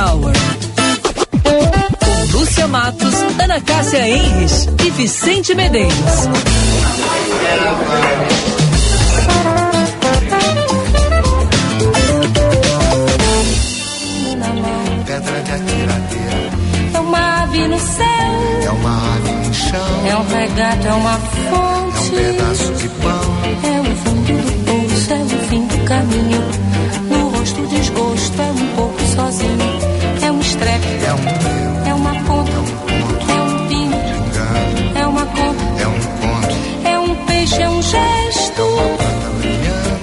Hour. Com Lúcia Matos, Ana Cássia Enres e Vicente Medeiros. Pedra de atiradeira. É uma ave no céu. É uma ave no chão. É um regato, é uma fonte. É um pedaço de pão. É o fundo do poço, é o fim do caminho. No rosto desgosto, É um. É uma ponta. É um. Pingado. É uma conta. É um. É um peixe, é um gesto.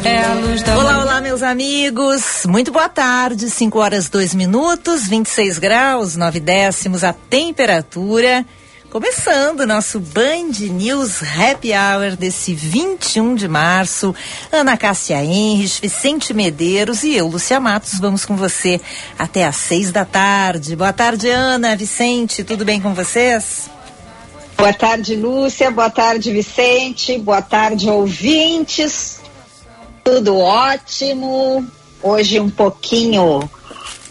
É a luz da Olá, olá, meus amigos. Muito boa tarde. 5 horas 2 minutos, 26 graus, 9 décimos a temperatura. Começando o nosso Band News Happy Hour desse 21 de março. Ana Cássia Henrich, Vicente Medeiros e eu, Lúcia Matos, vamos com você até às seis da tarde. Boa tarde, Ana, Vicente, tudo bem com vocês? Boa tarde, Lúcia. Boa tarde, Vicente. Boa tarde, ouvintes. Tudo ótimo. Hoje um pouquinho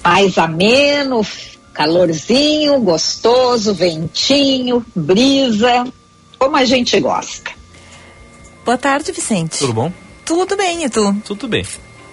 mais ameno, calorzinho, gostoso, ventinho, brisa, como a gente gosta. Boa tarde, Vicente. Tudo bom? Tudo bem, e tu? Tudo bem.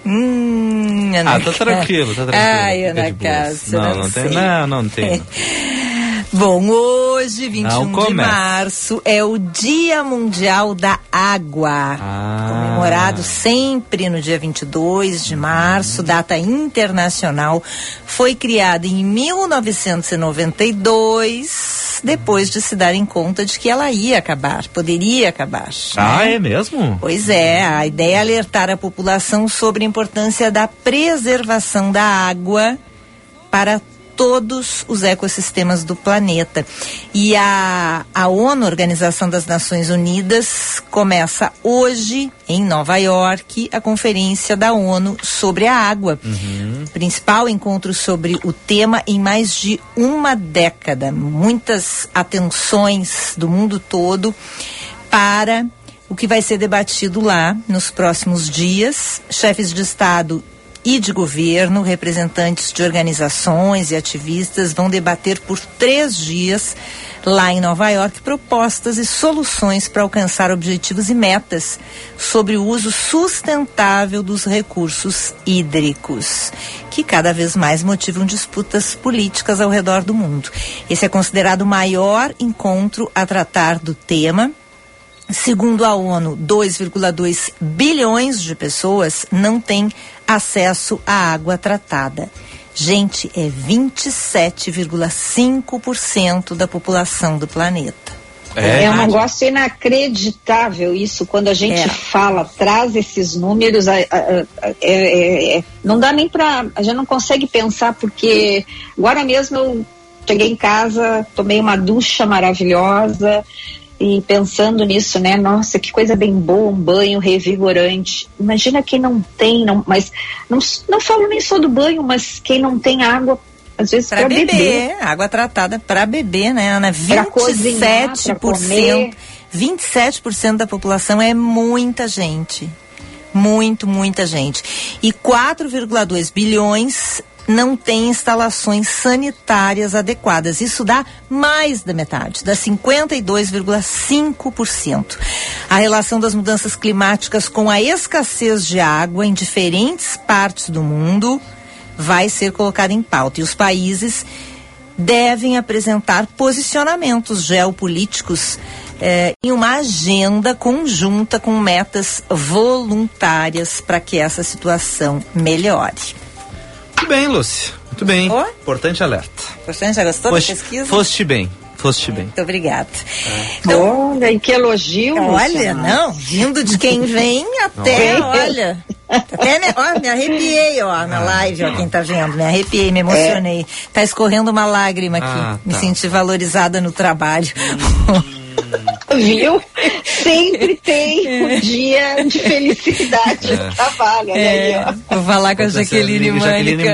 Hum, Ana Ah, tá tranquilo, tá tranquilo. Ai, Ana. Cássia, Não, não não tem, não, não tem. Bom, hoje, 21 Não de março, é o Dia Mundial da Água. Ah. Comemorado sempre no dia 22 de março, data internacional. Foi criada em 1992, depois de se darem conta de que ela ia acabar, poderia acabar. Ah, né? é mesmo? Pois é, a ideia é alertar a população sobre a importância da preservação da água para todos os ecossistemas do planeta. E a, a ONU, Organização das Nações Unidas, começa hoje, em Nova York, a conferência da ONU sobre a água. Principal encontro sobre o tema em mais de uma década. Muitas atenções do mundo todo para o que vai ser debatido lá nos próximos dias. Chefes de Estado e de governo, representantes de organizações e ativistas vão debater por três dias lá em Nova York propostas e soluções para alcançar objetivos e metas sobre o uso sustentável dos recursos hídricos, que cada vez mais motivam disputas políticas ao redor do mundo. Esse é considerado o maior encontro a tratar do tema. Segundo a ONU, 2,2 bilhões de pessoas não têm acesso à água tratada. Gente, é 27,5% da população do planeta. É, um negócio inacreditável isso, quando a gente É. fala, traz esses números, a- a- a- é- é- é- não dá nem pra. A gente não consegue pensar, porque agora mesmo eu cheguei em casa, tomei uma ducha maravilhosa e pensando nisso, né? Nossa, que coisa bem boa, um banho revigorante. Imagina quem não tem, não, mas não, não falo nem só do banho, mas quem não tem água, às vezes Para beber, beber. água tratada para beber, né, Ana? Pra cozinhar, pra 27%. comer. 27% da população é muita gente. Muito, muita gente. E 4,2 bilhões não têm instalações sanitárias adequadas. Isso dá mais da metade, dá 52,5%. A relação das mudanças climáticas com a escassez de água em diferentes partes do mundo vai ser colocada em pauta. E os países devem apresentar posicionamentos geopolíticos eh, em uma agenda conjunta com metas voluntárias para que essa situação melhore. Muito bem, Lúcia. Muito bem. Ó. Importante alerta. Você já gostou Foste, da pesquisa? foste bem. Foste bem. Muito obrigada. É. Então, Olha, e que elogio. olha, não, vindo de quem vem até, olha. Até me, ó, me arrepiei, ó, na live, ó, quem tá vendo. Me arrepiei, me emocionei. Tá escorrendo uma lágrima aqui. Ah, Me tá. senti valorizada no trabalho. Viu? Sempre tem um dia de felicidade no trabalho. Olha aí, É, ó. vou falar com a Jaqueline Mânica.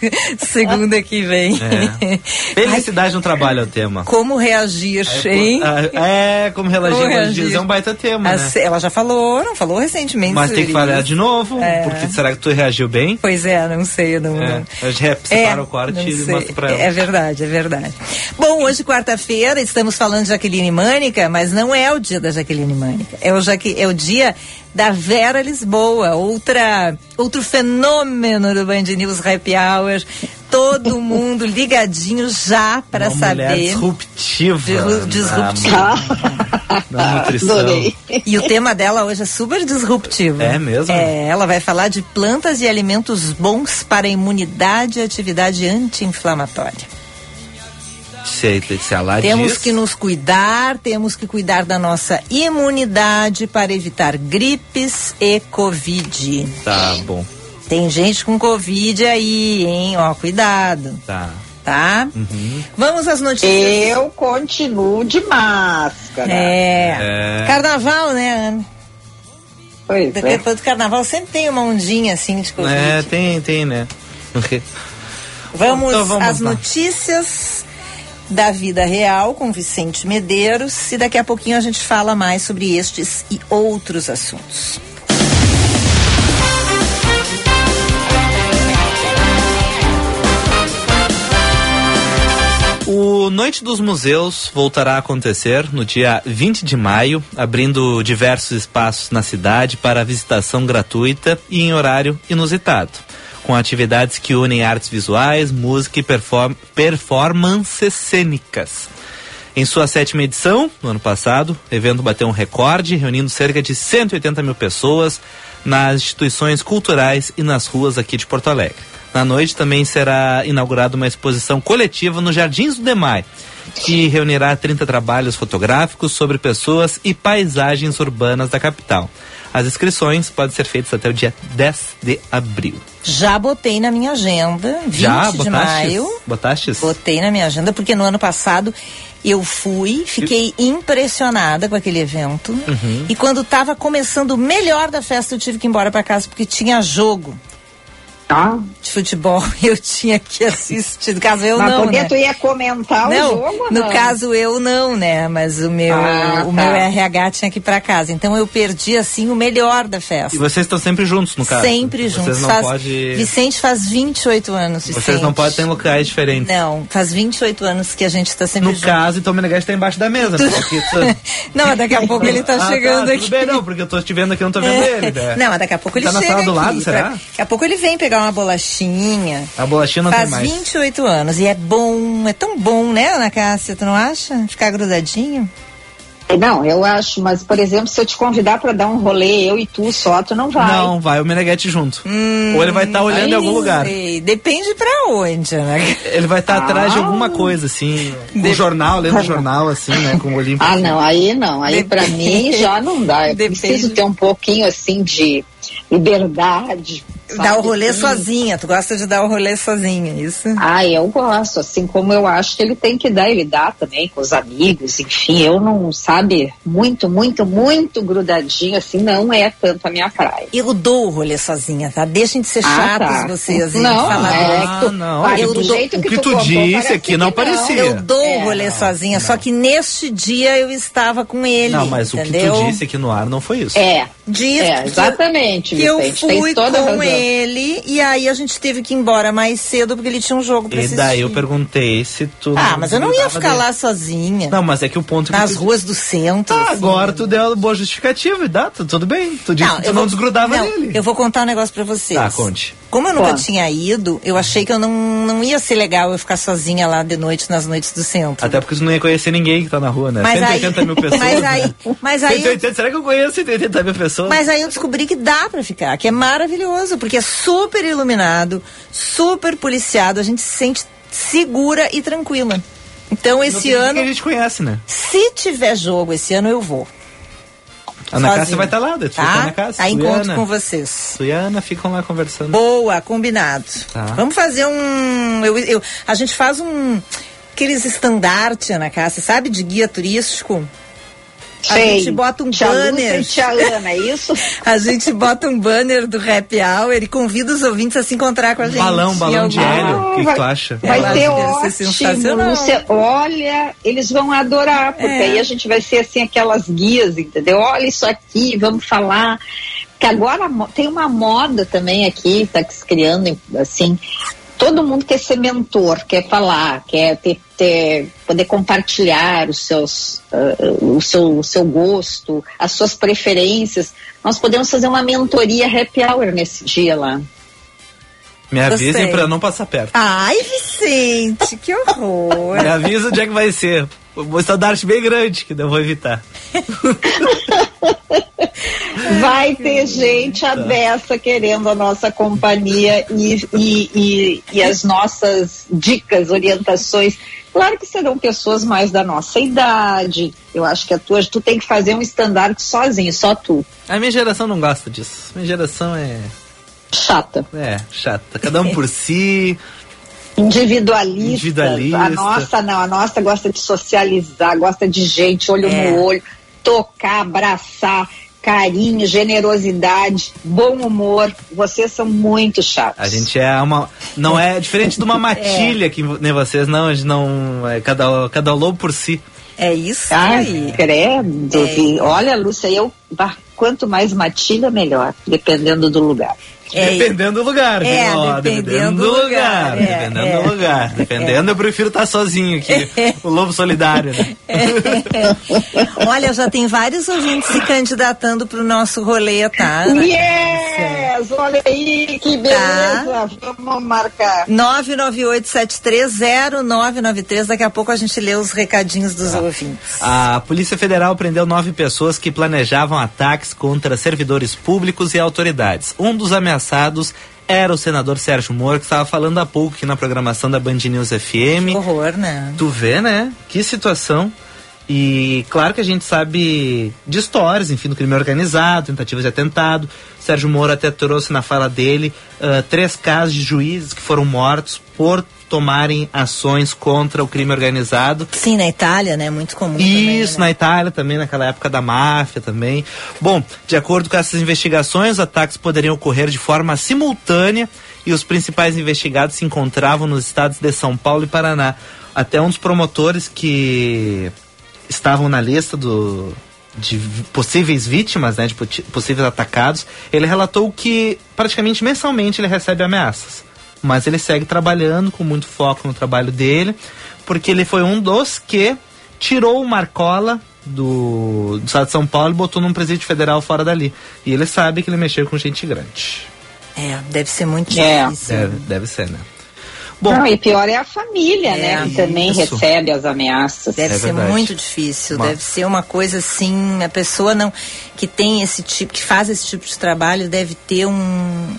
Segunda que vem. É. Felicidade no trabalho é o tema. Como reagir, hein? Ah, É, como reagir Como reagir? é um baita tema, né? Ela já falou, não falou recentemente. Mas tem que falar de novo, É. porque será que tu reagiu bem? Pois é, não sei, eu não. É, rep- separa o quarto não e mostra pra ela. É verdade, é verdade. Bom, hoje, quarta-feira, estamos falando de Jaqueline Mânica, mas não é o dia da Jaqueline Mânica. É o, Jaque, é o dia da Vera Lisboa, outra, outro fenômeno do Band News Happy Hour. Todo mundo ligadinho já para Uma mulher saber. disruptiva. Disru- disruptiva. Na, na nutrição. Adorei. E o tema dela hoje é super disruptivo. É mesmo? É, ela vai falar de plantas e alimentos bons para a imunidade e atividade anti-inflamatória. Se ela Temos diz, que nos cuidar, temos que cuidar da nossa imunidade para evitar gripes e Covid. Tá bom, Tem gente com Covid aí, hein? Ó, cuidado, tá. tá? Uhum. Vamos às notícias. Eu continuo de máscara. É. É. Carnaval, né, Ana? Pois é. Depois do carnaval sempre tem uma ondinha assim de Covid. É, tem, tem, né? Vamos, Então vamos às lá. notícias da vida real com Vicente Medeiros e daqui a pouquinho a gente fala mais sobre estes e outros assuntos. O Noite dos Museus voltará a acontecer no dia 20 de maio, abrindo diversos espaços na cidade para visitação gratuita e em horário inusitado, com atividades que unem artes visuais, música e perform performances cênicas. Em sua sétima edição, no ano passado, o evento bateu um recorde, reunindo cerca de 180 mil pessoas nas instituições culturais e nas ruas aqui de Porto Alegre. Na noite também será inaugurada uma exposição coletiva nos Jardins do Demai, que reunirá 30 trabalhos fotográficos sobre pessoas e paisagens urbanas da capital. As inscrições podem ser feitas até o dia 10 de abril. Já botei na minha agenda, 20 Já de botastes? maio. Botastes? Botei na minha agenda, porque no ano passado eu fui, fiquei impressionada com aquele evento. Uhum. E quando estava começando o melhor da festa, eu tive que ir embora para casa porque tinha jogo Tá? de futebol. Eu tinha que assistir. No caso, eu Mas não. poder né? tu ia comentar não, o jogo? no não? caso eu não, né? Mas o meu, Ah, o tá. meu RH tinha que ir pra casa. Então eu perdi assim o melhor da E festa. vocês estão sempre juntos, no caso? Sempre Vocês juntos. não Faz- pode... Vicente faz 28 anos. Vocês Vicente. não podem ter em locais diferentes. Não, faz 28 anos que a gente está sempre No junto. caso, então o Meneghetti está embaixo da mesa. Porque tu- não, mas daqui a pouco ele tá Ah, chegando tá, aqui. Tudo bem, não, porque eu tô te vendo aqui, eu não tô vendo ele. Né? Não, mas daqui a pouco ele Tá na chega sala do lado, pra- será? Daqui a pouco ele vem pegar uma bolachinha. A bolachinha não Faz tem mais. 28 anos e é bom, é tão bom, né, Ana Cássia? Tu não acha? Ficar grudadinho? Não, eu acho, mas por exemplo, se eu te convidar pra dar um rolê, eu e tu só, tu não vai. Não, vai o Meneghetti junto. Ou ele vai estar olhando em algum lugar. Depende pra onde, Ana Ele vai estar atrás de Ah. alguma coisa, assim. Com o jornal, lendo o jornal, assim, né? Com o olhinho. pra Ah, não, aí não, aí pra Depende. mim já não dá. Eu Depende. preciso ter um pouquinho assim de liberdade. Dar o rolê assim. sozinha. Tu gosta de dar o rolê sozinha, isso? Ah, eu gosto, assim como eu acho que ele tem que dar, ele dá também com os amigos, enfim, eu não, sabe, muito, muito, muito grudadinho, assim, não é tanto a minha praia. Eu dou o rolê sozinha, tá? Deixem de ser Ah, chatos tá. vocês. hein? Não, Falar é do- que tu, Ah, não, olha, eu do dou- jeito o que, tu, tu disse aqui não que parecia. Eu dou É, o rolê sozinha, só que neste dia eu estava com ele. Não, mas entendeu? o que tu disse aqui no ar não foi isso. É, Disse é, que exatamente, Que eu fui com ele e aí a gente teve que ir embora mais cedo porque ele tinha um jogo pra E assistir. daí eu perguntei se tu. Ah, mas eu não ia ficar dele. lá sozinha. Não, mas é que o ponto que nas tu- ruas do centro. Tá, assim. agora tu deu a boa justificativa e dá, tu- tudo bem. Tu disse que tu não vou- desgrudava não, dele. Eu vou contar um negócio pra vocês. Tá, conte. Como eu nunca Conte. tinha ido, eu achei que eu não, não ia ser legal eu ficar sozinha lá de noite nas noites do centro. Até porque tu não ia conhecer ninguém que tá na rua, né? Mas aí- 180 mil pessoas. mas né? aí- mas aí- 180, será que eu conheço 180 mil pessoas? Mas aí eu descobri que dá pra ficar, que é maravilhoso, porque é super iluminado, super policiado, a gente se sente segura e tranquila. Então esse ano, que a gente conhece, né? se tiver jogo esse ano, eu vou. A Ana sozinha. Cássia vai estar lá, Tá? fica na casa. Aí tu e encontro Ana. com vocês. Tu e a Ana ficam lá conversando. Boa, combinado. Tá. Vamos fazer um. eu- eu- a gente faz um. Aqueles estandarte, Ana Cássia, sabe? De guia turístico. A gente bota um tia Lúcia banner. e tia Ana, é isso? A gente bota um banner do Happy Hour e convida os ouvintes a se encontrar com a gente. Balão, balão de hélio. O que, tu acha? Vai Eu ter ser ótimo. sensacional. Lúcia. olha, eles vão adorar, porque É. aí a gente vai ser assim aquelas guias, entendeu? Olha isso aqui, vamos falar. Que agora tem uma moda também aqui, tá se criando assim. Todo mundo quer ser mentor, quer falar, quer ter, ter- poder compartilhar os seus, ah, o, seu, o seu gosto, as suas preferências. Nós podemos fazer uma mentoria happy hour nesse dia lá. Me avisem pra não passar perto. Ai, Vicente, que horror. Me avisa onde é que vai ser. Vou estandarte bem grande, que eu vou evitar. Vai ter gente Tá. abessa querendo a nossa companhia e, e, e, e as nossas dicas, orientações. Claro que serão pessoas mais da nossa idade. Eu acho que a tua, tu tem que fazer um estandarte sozinho, só tu. A minha geração não gosta disso. Minha geração é. Chata. É, chata. Cada um por si. Individualista. Individualista. A nossa não, a nossa gosta de socializar, gosta de gente, olho É. no olho, tocar, abraçar, carinho, generosidade, bom humor. Vocês são muito chatos. A gente é uma. Não é diferente de uma matilha que nem vocês, não. A gente não. É cada, cada lobo por si. É isso Ai, aí. credo. É. Olha, Lúcia, eu. Quanto mais matilha, melhor, dependendo do lugar. É, dependendo do lugar, É? Ó, dependendo do lugar, é, dependendo é. do lugar. Dependendo, eu prefiro estar sozinho aqui. O lobo solidário, né? Olha, já tem vários ouvintes se candidatando pro nosso rolê, tá? Yes! Olha aí, que beleza! Vamos marcar. 998730993. Daqui a pouco a gente lê os recadinhos dos ouvintes. A Polícia Federal prendeu nove pessoas que planejavam ataques contra servidores públicos e autoridades. Um dos ameaçados era o senador Sérgio Moro, que estava falando há pouco aqui na programação da Band News FM. Que horror, né? Tu vê, né? Que situação. E claro que a gente sabe de histórias, enfim, do crime organizado, tentativas de atentado. Sérgio Moro até trouxe na fala dele ah, três casos de juízes que foram mortos por tomarem ações contra o crime organizado. Sim, na Itália, né? Muito comum Isso, também, na Itália também, naquela época da máfia também. Bom, de acordo com essas investigações, os ataques poderiam ocorrer de forma simultânea e os principais investigados se encontravam nos estados de São Paulo e Paraná. Até um dos promotores que estavam na lista do, de possíveis vítimas, né, de possíveis atacados, ele relatou que praticamente mensalmente ele recebe ameaças. Mas ele segue trabalhando com muito foco no trabalho dele, porque ele foi um dos que tirou o Marcola do, do estado de São Paulo e botou num presídio federal fora dali. E ele sabe que ele mexeu com gente grande. É, deve ser muito É. difícil. Deve, deve ser, né? Bom, Não, e pior é a família, É, né? Que também isso. recebe as ameaças. Deve É ser verdade. muito difícil, Uma- deve ser uma coisa assim, a pessoa não que tem esse tipo, que faz esse tipo de trabalho deve ter um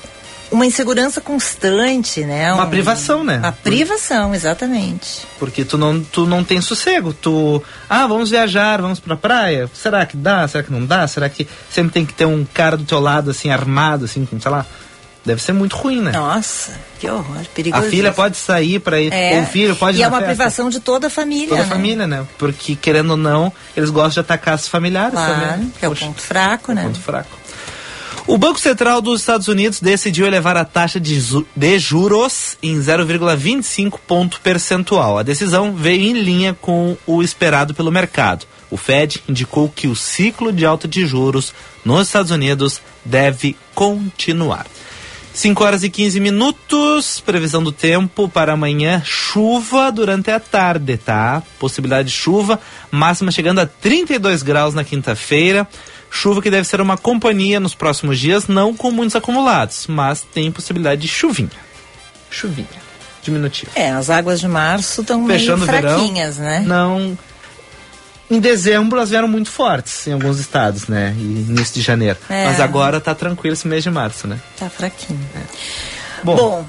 uma insegurança constante, né? Uma Um- privação, né? Uma privação, exatamente. Porque tu não, tu não tem sossego. Tu. Ah, vamos viajar, vamos pra praia. Será que dá? Será que não dá? Será que sempre tem que ter um cara do teu lado, assim, armado, assim, com, sei lá. Deve ser muito ruim, né? Nossa, que horror, a perigoso. filha pode sair pra ir. é. Ou o filho pode ir E é uma festa. privação de toda a família, Toda a né? família, né? Porque, querendo ou não, eles gostam de atacar os familiares Claro, também. que é o Poxa, ponto fraco, né? ponto fraco. O Banco Central dos Estados Unidos decidiu elevar a taxa de, zu- de juros em 0,25 ponto percentual. A decisão veio em linha com o esperado pelo mercado. O Fed indicou que o ciclo de alta de juros nos Estados Unidos deve continuar. 5 horas e 15 minutos, previsão do tempo para amanhã, chuva durante a tarde, tá? Possibilidade de chuva, máxima chegando a 32 graus na quinta-feira. Chuva que deve ser uma companhia nos próximos dias, não com muitos acumulados, mas tem possibilidade de chuvinha. Chuvinha. Diminutivo. É, as águas de março estão meio o verão. fraquinhas, né? Não. Em dezembro elas vieram muito fortes em alguns estados, né? E início de janeiro. É. Mas agora tá tranquilo esse mês de março, né? Tá fraquinho. Bom, Bom,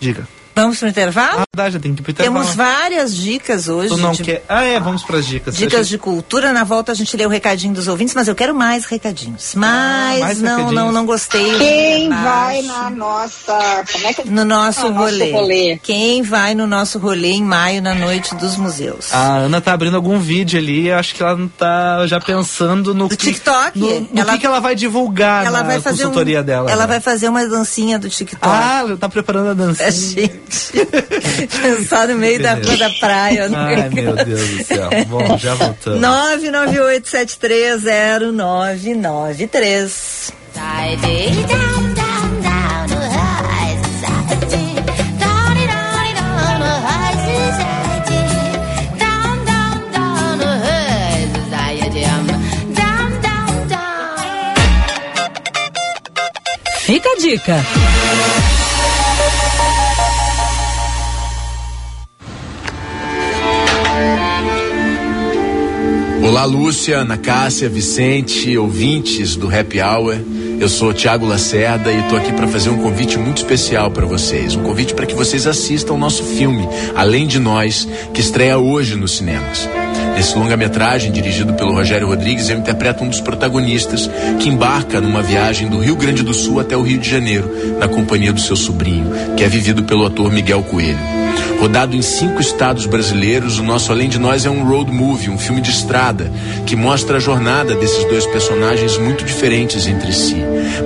diga. Vamos pro intervalo? Ah, dá, já tem que ir pro intervalo. Temos várias dicas hoje. Tu não de- quer... Ah, é, vamos pras dicas. Dicas Achei- de cultura, na volta a gente lê o recadinho dos ouvintes, mas eu quero mais recadinhos. Mas mais não, recadinhos. não, não gostei. Quem vai na nossa. Como é que No nosso, No nosso rolê. rolê. Quem vai no nosso rolê em maio, na noite dos museus? A Ana tá abrindo algum vídeo ali, acho que ela não tá já pensando no Do que, TikTok? no, no Ela- que, que ela vai divulgar ela na vai fazer um, consultoria dela. Ela né? vai fazer uma dancinha do TikTok. Ah, ela tá preparando a dancinha. É, pensar no meio da rua da praia. né? Ai, meu Deus do céu. Bom, já voltamos. 998730993. Fica a dica. Olá, Lúcia, Ana Cássia, Vicente, ouvintes do Happy Hour. Eu sou Tiago Lacerda e estou aqui para fazer um convite muito especial para vocês. Um convite para que vocês assistam ao nosso filme, Além de Nós, que estreia hoje nos cinemas. Nesse longa-metragem, dirigido pelo Rogério Rodrigues, eu interpreto um dos protagonistas que embarca numa viagem do Rio Grande do Sul até o Rio de Janeiro, na companhia do seu sobrinho, que é vivido pelo ator Miguel Coelho. Rodado em cinco estados brasileiros, o nosso Além de Nós é um road movie, um filme de estrada, que mostra a jornada desses dois personagens muito diferentes entre si,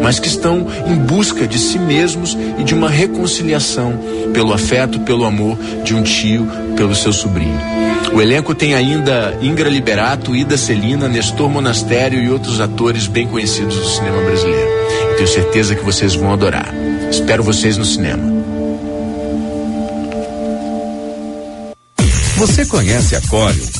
mas que estão em busca de si mesmos e de uma reconciliação pelo afeto, pelo amor de um tio, pelo seu sobrinho. O elenco tem ainda Ingra Liberato, Ida Celina, Nestor Monastério e outros atores bem conhecidos do cinema brasileiro. Tenho certeza que vocês vão adorar. Espero vocês no cinema. Você conhece a Corium?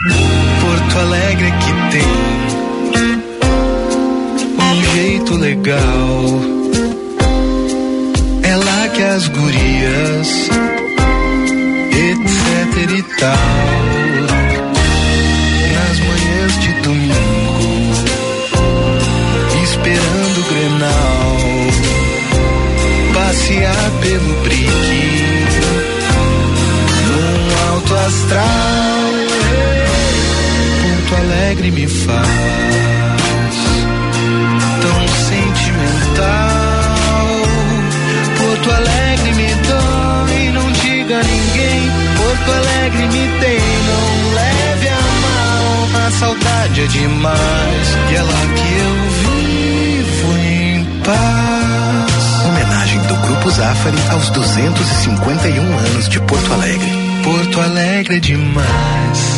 Porto Alegre que tem um jeito legal. É lá que as gurias, etc e tal. Nas manhãs de domingo, esperando o Grenal, passear pelo brique, num alto astral. Alegre me faz tão sentimental. Porto Alegre me dói, não diga a ninguém. Porto Alegre me tem, não leve a mal. A saudade é demais e é lá que eu vivo em paz. Homenagem do Grupo Zafari aos 251 anos de Porto Alegre. Porto Alegre é demais.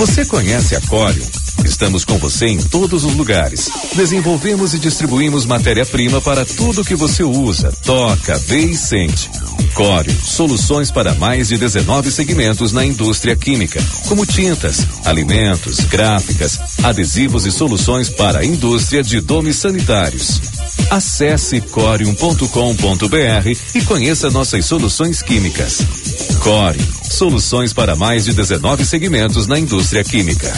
Você conhece a Corium? Estamos com você em todos os lugares. Desenvolvemos e distribuímos matéria-prima para tudo que você usa, toca, vê e sente. Corium, soluções para mais de 19 segmentos na indústria química, como tintas, alimentos, gráficas, adesivos e soluções para a indústria de domes sanitários. Acesse corium.com.br e conheça nossas soluções químicas. Core, soluções para mais de 19 segmentos na indústria química.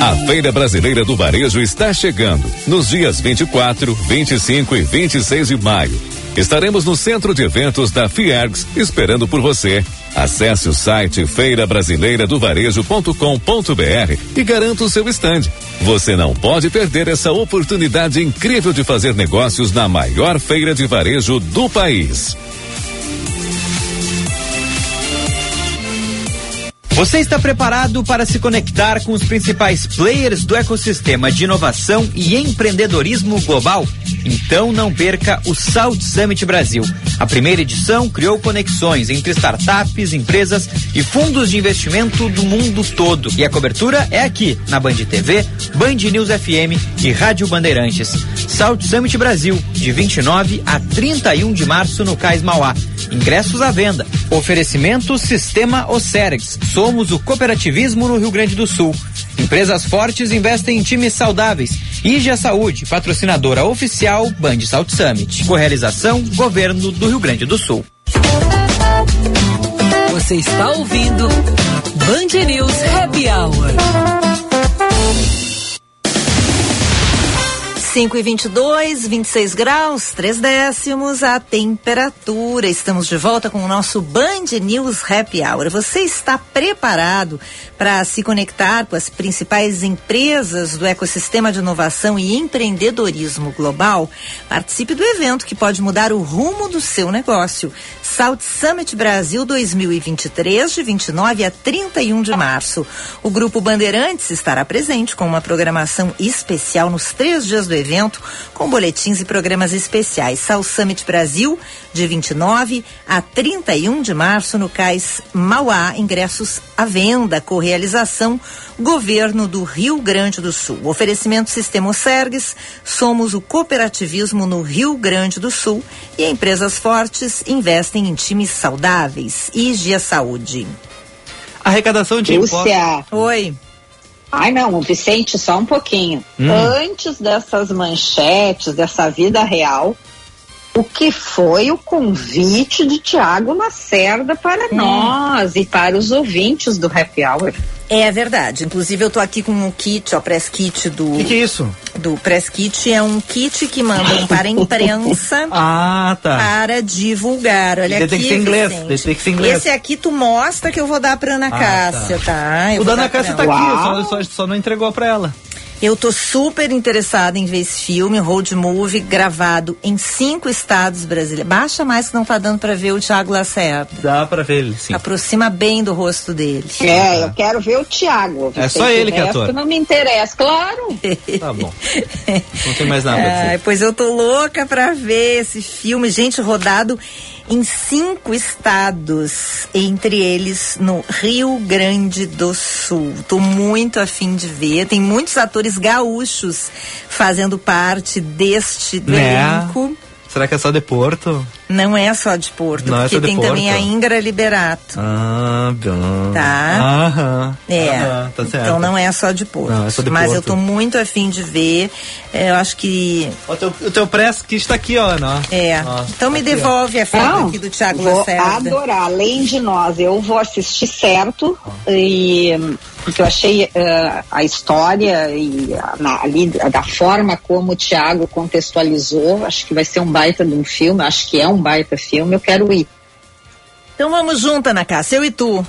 A Feira Brasileira do Varejo está chegando nos dias 24, 25 e 26 de maio. Estaremos no centro de eventos da Fiergs esperando por você. Acesse o site feirabrasileiradovarejo.com.br e garanta o seu estande. Você não pode perder essa oportunidade incrível de fazer negócios na maior feira de varejo do país. Você está preparado para se conectar com os principais players do ecossistema de inovação e empreendedorismo global? Então não perca o Salt Summit Brasil. A primeira edição criou conexões entre startups, empresas e fundos de investimento do mundo todo. E a cobertura é aqui, na Band TV, Band News FM e Rádio Bandeirantes. Salt Summit Brasil, de 29 a 31 de março no Cais Mauá. Ingressos à venda. Oferecimento Sistema Ocerex. Somos o cooperativismo no Rio Grande do Sul. Empresas fortes investem em times saudáveis. IGA Saúde, patrocinadora oficial Band Salt Summit. Correalização Governo do Rio Grande do Sul. Você está ouvindo Band News Happy Hour. 5 e 22, 26 graus, 3 décimos a temperatura. Estamos de volta com o nosso Band News Happy Hour. Você está preparado para se conectar com as principais empresas do ecossistema de inovação e empreendedorismo global? Participe do evento que pode mudar o rumo do seu negócio. Salt Summit Brasil 2023, de 29 a 31 de março. O Grupo Bandeirantes estará presente com uma programação especial nos três dias do evento evento com boletins e programas especiais. Sal Summit Brasil, de 29 a 31 de março, no Cais Mauá. Ingressos à venda, correalização, Governo do Rio Grande do Sul. Oferecimento Sistema Sergues, somos o cooperativismo no Rio Grande do Sul e empresas fortes investem em times saudáveis. Igia Saúde. Arrecadação de Lúcia. impostos. Oi. Ai, não, Vicente, só um pouquinho. Hum. Antes dessas manchetes, dessa vida real, o que foi o convite de Tiago Lacerda para nós e para os ouvintes do Happy Hour? É verdade. Inclusive, eu tô aqui com o kit, ó, press kit do. O que, que é isso? Do press kit é um kit que mandam para a imprensa Ah, tá. para divulgar. Olha aqui. tem que ser inglês, tem que ser inglês. Esse aqui tu mostra que eu vou dar pra Ana Ah, Cássia, tá? Eu o da Ana Cássia tá aqui, só, só, só não entregou pra ela. Eu tô super interessada em ver esse filme, Road Movie, gravado em cinco estados brasileiros. Baixa mais que não tá dando pra ver o Thiago Lacerda. Dá pra ver ele, sim. Aproxima bem do rosto dele. É, eu quero ver o Tiago. É só ele que é ator. Não me interessa, claro. Tá bom. Não tem mais nada pra Ai, dizer. pois eu tô louca pra ver esse filme, gente, rodado em cinco estados, entre eles no Rio Grande do Sul. Tô muito afim de ver. Tem muitos atores gaúchos fazendo parte deste Né? elenco. Será que é só de Porto? Não é só de Porto, Não é porque de tem também Porto. a Ingra Liberato. Ah, bom. Tá. Aham. É, Aham, tá certo. então não é só de Porto. Não, é só de Mas eu Porto. tô muito afim de ver. É, Eu acho que. O teu, o teu press kit tá aqui, ó, Ana. ó. É. Ó, então me aqui, ó. devolve a foto Não, aqui do Thiago vou Lacerda. adorar. Além de nós, eu vou assistir certo e porque eu achei eh, a história e a, na- ali da forma como o Thiago contextualizou, acho que vai ser um baita de um filme, acho que é um baita filme, eu quero ir. Então vamos junto, Ana Cássia, eu e tu.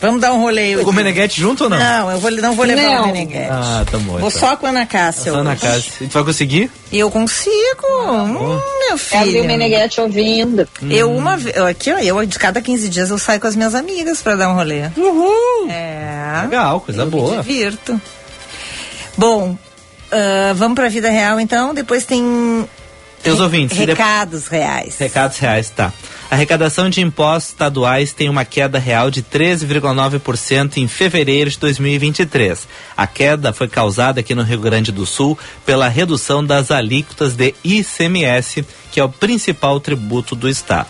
Vamos dar um rolê. eu e Com o. Meneghete junto ou não? Não, eu vou, não vou levar Não. o Meneghete. Ah, tá bom. Vou então. só com a Ana Cássia. Só Ana. Cássia. Tu vai conseguir? Eu consigo. Hum, meu Quero ver o filho. Meneghete ouvindo. Eu uma vez, aqui ó, eu de cada 15 dias eu saio com as minhas amigas pra dar um rolê. Uhul! É. Legal, coisa eu Me boa. divirto. Bom, ah, vamos pra vida real então. Depois tem Teus ouvintes. e depois- recados reais. Recados reais, tá. A arrecadação de impostos estaduais tem uma queda real de 13,9% em fevereiro de 2023. A queda foi causada aqui no Rio Grande do Sul pela redução das alíquotas de ICMS, que é o principal tributo do estado.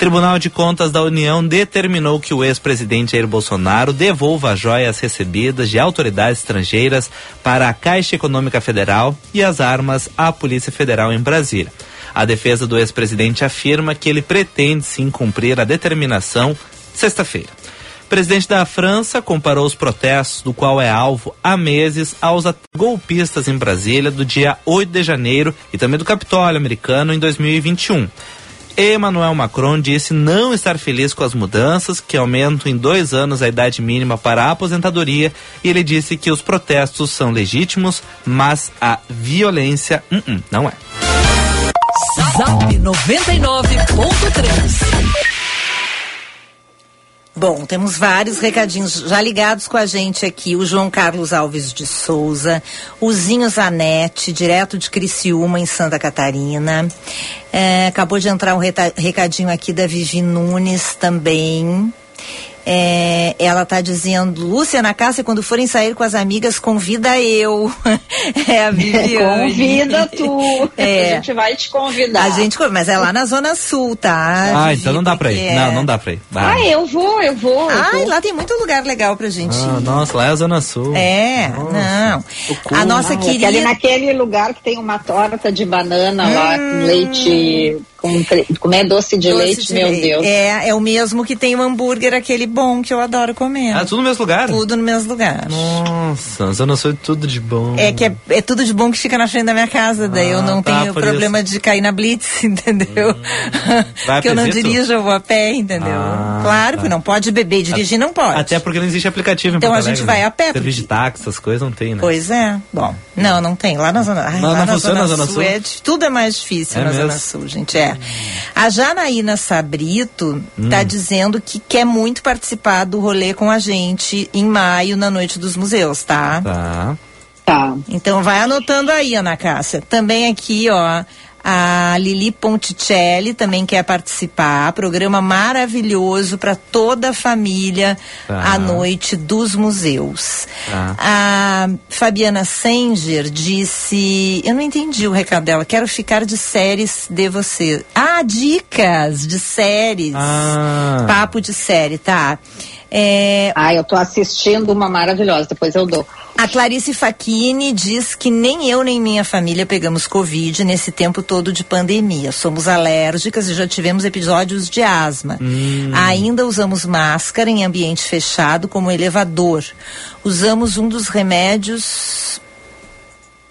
Tribunal de Contas da União determinou que o ex-presidente Jair Bolsonaro devolva as joias recebidas de autoridades estrangeiras para a Caixa Econômica Federal e as armas à Polícia Federal em Brasília. A defesa do ex-presidente afirma que ele pretende sim cumprir a determinação sexta-feira. O presidente da França comparou os protestos, do qual é alvo há meses, aos golpistas em Brasília do dia 8 de janeiro e também do Capitólio americano em 2021. Emmanuel Macron disse não estar feliz com as mudanças que aumentam em dois anos a idade mínima para a aposentadoria e ele disse que os protestos são legítimos, mas a violência uh -uh, não é. Zap 99.3 Bom, temos vários recadinhos já ligados com a gente aqui. O João Carlos Alves de Souza, o Zinho Zanetti, direto de Criciúma, em Santa Catarina. É, acabou de entrar um recadinho aqui da Vivi Nunes também. É, ela está dizendo, Lúcia na Cássia, quando forem sair com as amigas, convida eu. é a Viviane. Convida tu. É. A gente vai te convidar. A gente, mas é lá na Zona Sul, tá? Ah, Vivi, então não dá pra ir. porque Não, não dá pra ir. Vai. Ah, eu vou, eu vou. eu Ai, vou. lá tem muito lugar legal pra gente Ah, ir. nossa, lá é a Zona Sul. É, não. A nossa Ah, querida. aquele- naquele lugar que tem uma torta de banana lá, com leite, com, como é doce de Doce leite, de meu leite. Deus. É, é o mesmo que tem o hambúrguer, aquele bom que eu adoro comer. Ah, tudo no mesmo lugar? Tudo no mesmo lugar. Nossa, Zona Sul é tudo de bom. É que é, é tudo de bom que fica na frente da minha casa, daí eu Ah, não tá, tenho problema de cair na blitz, entendeu? Vai Porque eu não dirijo, eu vou a pé, entendeu? Ah, claro tá. que não pode beber e dirigir, não pode. Até porque não existe aplicativo em Então Porto a gente Alegre, vai né? a pé, Serviço de táxi, essas coisas não tem, né? Pois é. Bom, não, não tem. Lá na Zona ai, Não, lá não na funciona Zona na Zona Sul. Sul? É, tudo é mais difícil É na mesmo? Zona Sul, gente. É. A Janaína Sabrito tá Hum. dizendo que quer muito participar do rolê com a gente em maio, na Noite dos Museus, tá? Tá. Tá. Então vai anotando aí, Ana Cássia. Também aqui, ó. A Lili Ponticelli também quer participar. Programa maravilhoso para toda a família Tá. à noite dos museus. Tá. A Fabiana Senger disse. Eu não entendi o recado dela. Quero ficar de séries de você. Ah, dicas de séries. Ah. Papo de série, tá. É, Ah, eu tô assistindo uma maravilhosa, depois eu dou. a Clarice Facchini diz que nem eu nem minha família pegamos Covid nesse tempo todo de pandemia. Somos alérgicas e já tivemos episódios de asma. Ainda usamos máscara em ambiente fechado como elevador. Usamos um dos remédios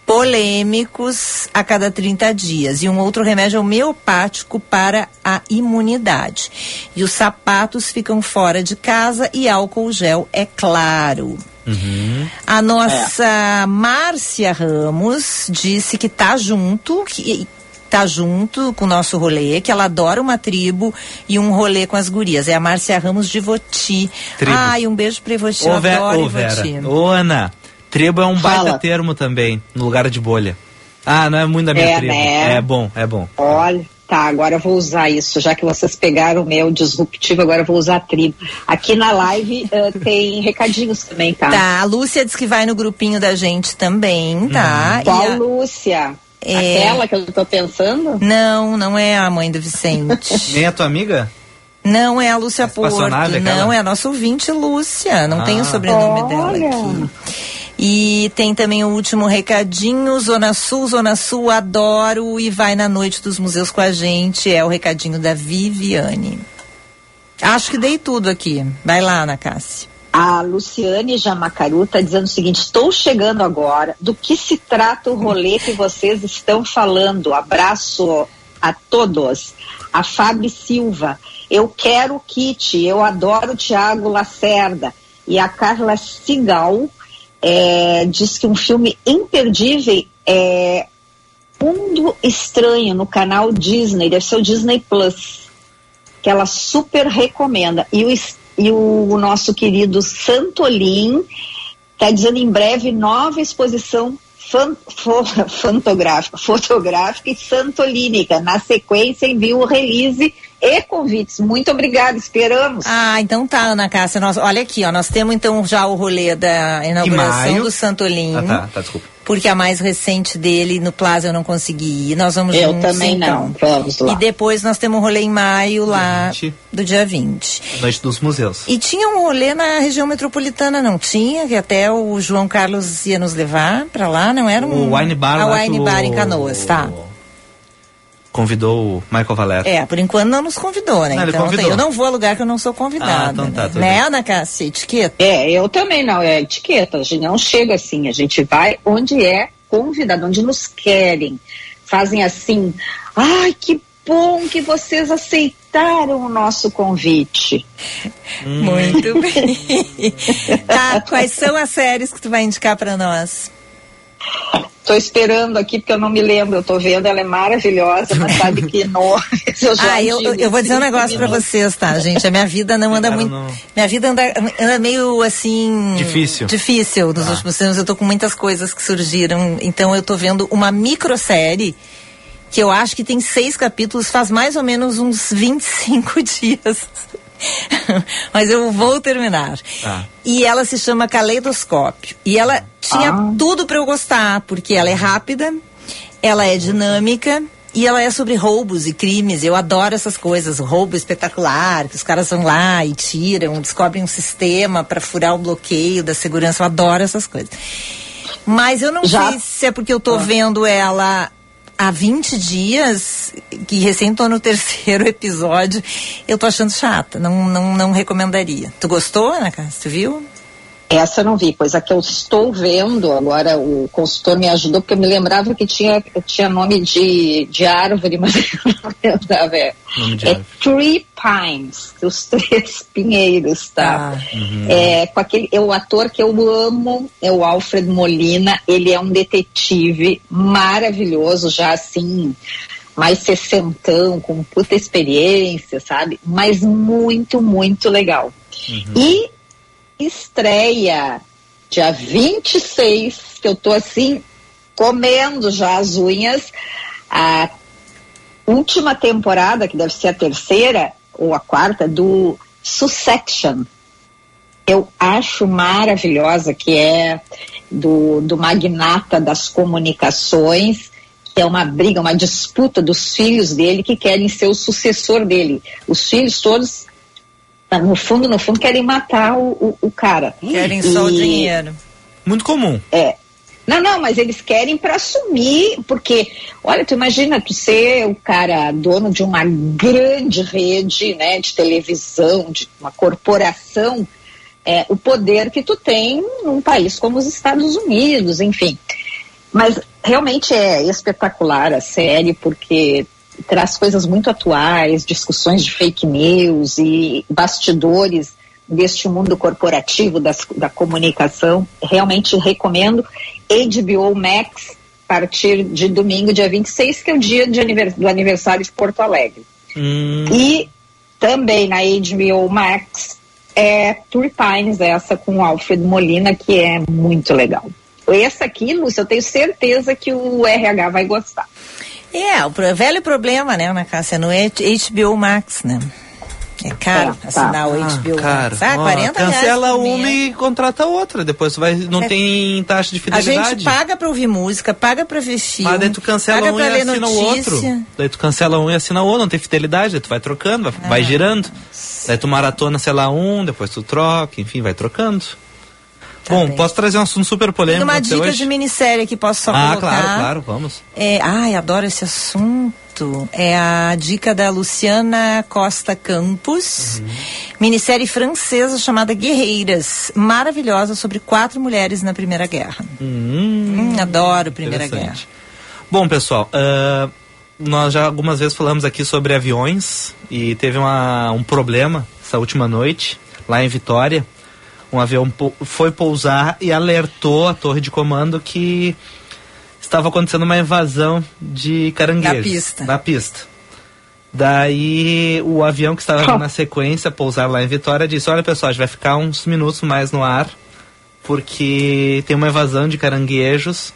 polêmicos a cada 30 dias e um outro remédio homeopático para a imunidade. E os sapatos ficam fora de casa e álcool gel, é claro. A nossa Márcia Ramos disse que tá junto, que tá junto com o nosso rolê, que ela adora uma tribo e um rolê com as gurias. É a Márcia Ramos de Voti. Tribo. Ai, um beijo pra Ivoti, eu Ô, adoro ô, Vera. Ô, Ana. Tribo é um baita Fala. termo também, no lugar de bolha. Ah, não é muito da minha É, tribo. né? É bom, é bom. Olha, tá, agora eu vou usar isso, já que vocês pegaram o meu disruptivo, agora eu vou usar a tribo. Aqui na live eh, tem recadinhos também, tá? Tá, a Lúcia diz que vai no grupinho da gente também, tá? Qual E a- Lúcia? É. Aquela que eu tô pensando? Não, não é a mãe do Vicente. Nem a tua amiga? Não é a Lúcia Porto, espaçonave aquela? não, é a nossa ouvinte Lúcia, não Ah. tem o sobrenome dela Olha. aqui. E tem também o último recadinho, Zona Sul, Zona Sul, adoro e vai na noite dos museus com a gente, é o recadinho da Viviane. Acho que dei tudo aqui, vai lá, Ana Cássia. A Luciane Jamacaru está dizendo o seguinte: estou chegando agora. Do que se trata o rolê que vocês estão falando? Abraço a todos. A Fábio Silva. Eu quero o kit. Eu adoro o Tiago Lacerda. E a Carla Sigal é, diz que um filme imperdível é Mundo Estranho no canal Disney, deve ser o Disney Plus que ela super recomenda. E o, e o nosso querido Santolin está dizendo em breve nova exposição fan- fo- fotográfica, fotográfica e santolínica. Na sequência, envio o release e convites. Muito obrigada, esperamos. Ah, então tá, Ana Cássia. Nós, olha aqui, ó. Nós temos então já o rolê da inauguração maio. do Santolim. Ah, tá, tá, desculpa. Porque a mais recente dele, no Plaza, eu não consegui ir. Nós vamos Eu juntos, também então. não. Vamos lá. E depois nós temos um rolê em maio lá, do dia 20. Noite dos museus. E tinha um rolê na região metropolitana, não tinha? Que até o João Carlos ia nos levar pra lá, não era um... O Wine Bar A lá Wine o- Bar em Canoas, tá. Convidou o Michael Valero. É, por enquanto não nos convidou, né? Não, ele então convidou. eu não vou a lugar que eu não sou convidada. Ah, então tá, né? tudo né, bem. Ana Cássia? Etiqueta? É, eu também não, é etiqueta. A gente não chega assim, a gente vai onde é convidado, onde nos querem. Fazem assim, ai, que bom que vocês aceitaram o nosso convite. Hum. Muito bem. tá, quais são as séries que tu vai indicar pra nós? Tô esperando aqui porque eu não me lembro, eu tô vendo, ela é maravilhosa, mas sabe que nós. Eu já Ah, eu, eu vou dizer um negócio pra minutos. vocês, tá, gente? A minha vida não anda muito. no- Minha vida anda, anda meio assim. Difícil. Difícil nos Ah. últimos anos. Eu tô com muitas coisas que surgiram. Então eu tô vendo uma microsérie que eu acho que tem seis capítulos, faz mais ou menos uns 25 dias. Mas eu vou terminar. Tá. E ela se chama Caleidoscópio. E ela tinha tudo para eu gostar, porque ela é rápida, ela é dinâmica e ela é sobre roubos e crimes. Eu adoro essas coisas, roubo espetacular, que os caras vão lá e tiram, descobrem um sistema para furar o bloqueio da segurança. Eu adoro essas coisas. Mas eu não Já- sei se é porque eu tô vendo ela há 20 dias, que recém tô no terceiro episódio, eu tô achando chata. Não, não, não recomendaria. Tu gostou, Ana Cássia? Tu viu? Essa eu não vi, pois a que eu estou vendo agora, o consultor me ajudou, porque eu me lembrava que tinha, tinha nome de, de árvore, mas eu não lembrava. É, é. Three Pines, os três pinheiros, tá? Ah. Uhum. É, com aquele, é o ator que eu amo, é o Alfred Molina, ele é um detetive maravilhoso, já assim, mais sessentão, com puta experiência, sabe? Mas muito, muito legal. E estreia dia 26, que eu tô assim, comendo já as unhas, a última temporada, que deve ser a terceira ou a quarta, do Succession. Eu acho maravilhosa, que é do, do magnata das comunicações, que é uma briga, uma disputa dos filhos dele que querem ser o sucessor dele. Os filhos todos, no fundo, no fundo, querem matar o, o, o cara. Querem só o dinheiro. Muito comum. é. Não, não, mas eles querem para assumir, porque, olha, tu imagina tu ser o cara dono de uma grande rede, né, de televisão, de uma corporação, é, o poder que tu tem num país como os Estados Unidos, enfim. Mas realmente é espetacular a série, porque traz coisas muito atuais, discussões de fake news e bastidores deste mundo corporativo das, da comunicação. Realmente recomendo. HBO Max, a partir de domingo, dia 26, que é o dia anivers- do aniversário de Porto Alegre. Hum, E também na HBO Max é Tour Pines, essa com Alfred Molina, que é muito legal. Essa aqui, Lúcia, eu tenho certeza que o RH vai gostar. É, o pro- velho problema, né, Ana Cássia, no H- HBO Max, né? É caro É, tá. assinar o HBO cara, Max. Ah, ó, 40 reais cancela uma e contrata outra. Depois tu vai, não É. tem taxa de A fidelidade. gente paga pra ouvir música, paga pra ver filme, Mas daí tu cancela um e assina o notícia. outro. Daí tu cancela um e assina o outro, não tem fidelidade, daí tu vai trocando, vai, Ah. vai girando. Daí tu maratona, sei lá, um, depois tu troca, enfim, vai trocando. Bom, Tá bem. posso trazer um assunto super Tem polêmico uma pra você dica hoje? de minissérie que posso só ah, colocar. claro, claro, vamos. É, ai, adoro esse assunto. É a dica da Luciana Costa Campos. Uhum. Minissérie francesa chamada Guerreiras. Maravilhosa sobre quatro mulheres na Primeira Guerra. Hum, Hum, adoro Primeira Guerra. Bom, pessoal, ah, nós já algumas vezes falamos aqui sobre aviões e teve uma, um problema essa última noite, lá em Vitória. Um avião foi pousar e alertou a torre de comando que estava acontecendo uma invasão de caranguejos. Na pista. Na pista. Daí o avião que estava na sequência pousar lá em Vitória disse: Olha pessoal, a gente vai ficar uns minutos mais no ar porque tem uma invasão de caranguejos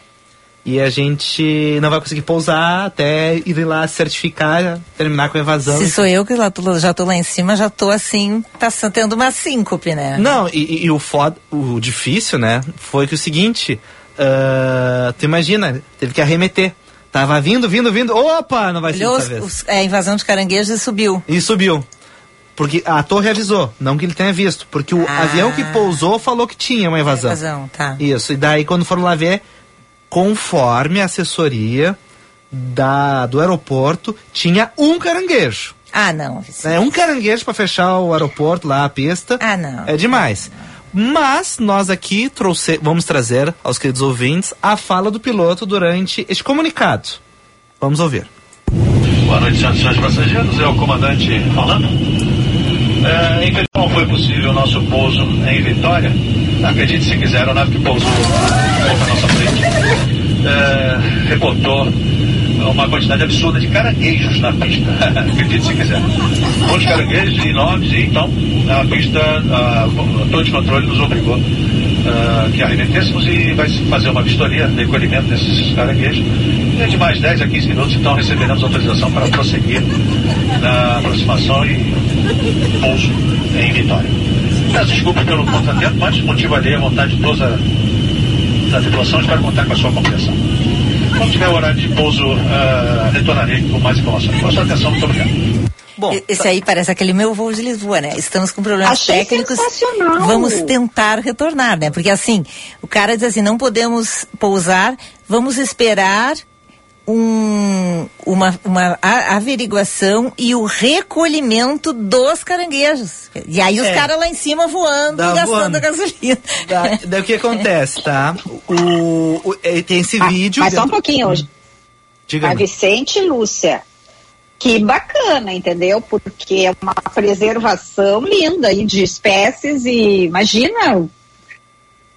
e a gente não vai conseguir pousar até ir lá certificar, terminar com a invasão. Se sou eu que lá tô- já tô lá em cima, já tô assim, tá tendo uma síncope, né? Não, e, e- o foda, o difícil, né, foi que o seguinte, ah, tu imagina, teve que arremeter. Tava vindo, vindo, vindo. Opa, não vai ser Olhou dessa os, vez. os- é, invasão de caranguejos e subiu. E subiu. Porque a torre avisou, não que ele tenha visto. Porque o Ah. avião que pousou falou que tinha uma invasão. Invasão, tá. Isso, e daí quando foram lá ver, conforme a assessoria da, do aeroporto, tinha um caranguejo. Ah, não. É um caranguejo para fechar o aeroporto lá, a pista. Ah, não. É demais. Mas nós aqui trouxe, vamos trazer aos queridos ouvintes a fala do piloto durante este comunicado. Vamos ouvir. Boa noite, senhoras e senhores passageiros. É o comandante falando. É, infelizmente não foi possível o nosso pouso em Vitória. Acredite se quiser, a aeronave que pousou um pouco à nossa frente é, reportou uma quantidade absurda de caranguejos na pista. Acredite se quiser. Muitos caranguejos enormes e então a pista, a torre de controle nos obrigou ah, que arremetêssemos e vai fazer uma vistoria de recolhimento desses caranguejos. E de mais 10 a 15 minutos, então receberemos autorização para prosseguir na aproximação e pouso em Vitória. Peço desculpa pelo contratempo, mas motivo ali a vontade de toda a da tripulação, espero contar com a sua compreensão. Quando tiver o horário de pouso, ah, retornarei com mais informações. Com a sua atenção, muito obrigado. Bom, Esse aí parece aquele meu voo de Lisboa, né? Estamos com problemas Achei técnicos. sensacional. Vamos tentar retornar, né? Porque assim, o cara diz assim, não podemos pousar, vamos esperar um, uma, uma averiguação e o recolhimento dos caranguejos. E aí os É. caras lá em cima voando Dá e gastando voando. a gasolina. Da- daí o que acontece, tá? O, o- tem esse vídeo. Mas só um dentro- pouquinho hoje. Diga A Vicente e Lúcia. Que bacana, entendeu? Porque é uma preservação linda aí de espécies e imagina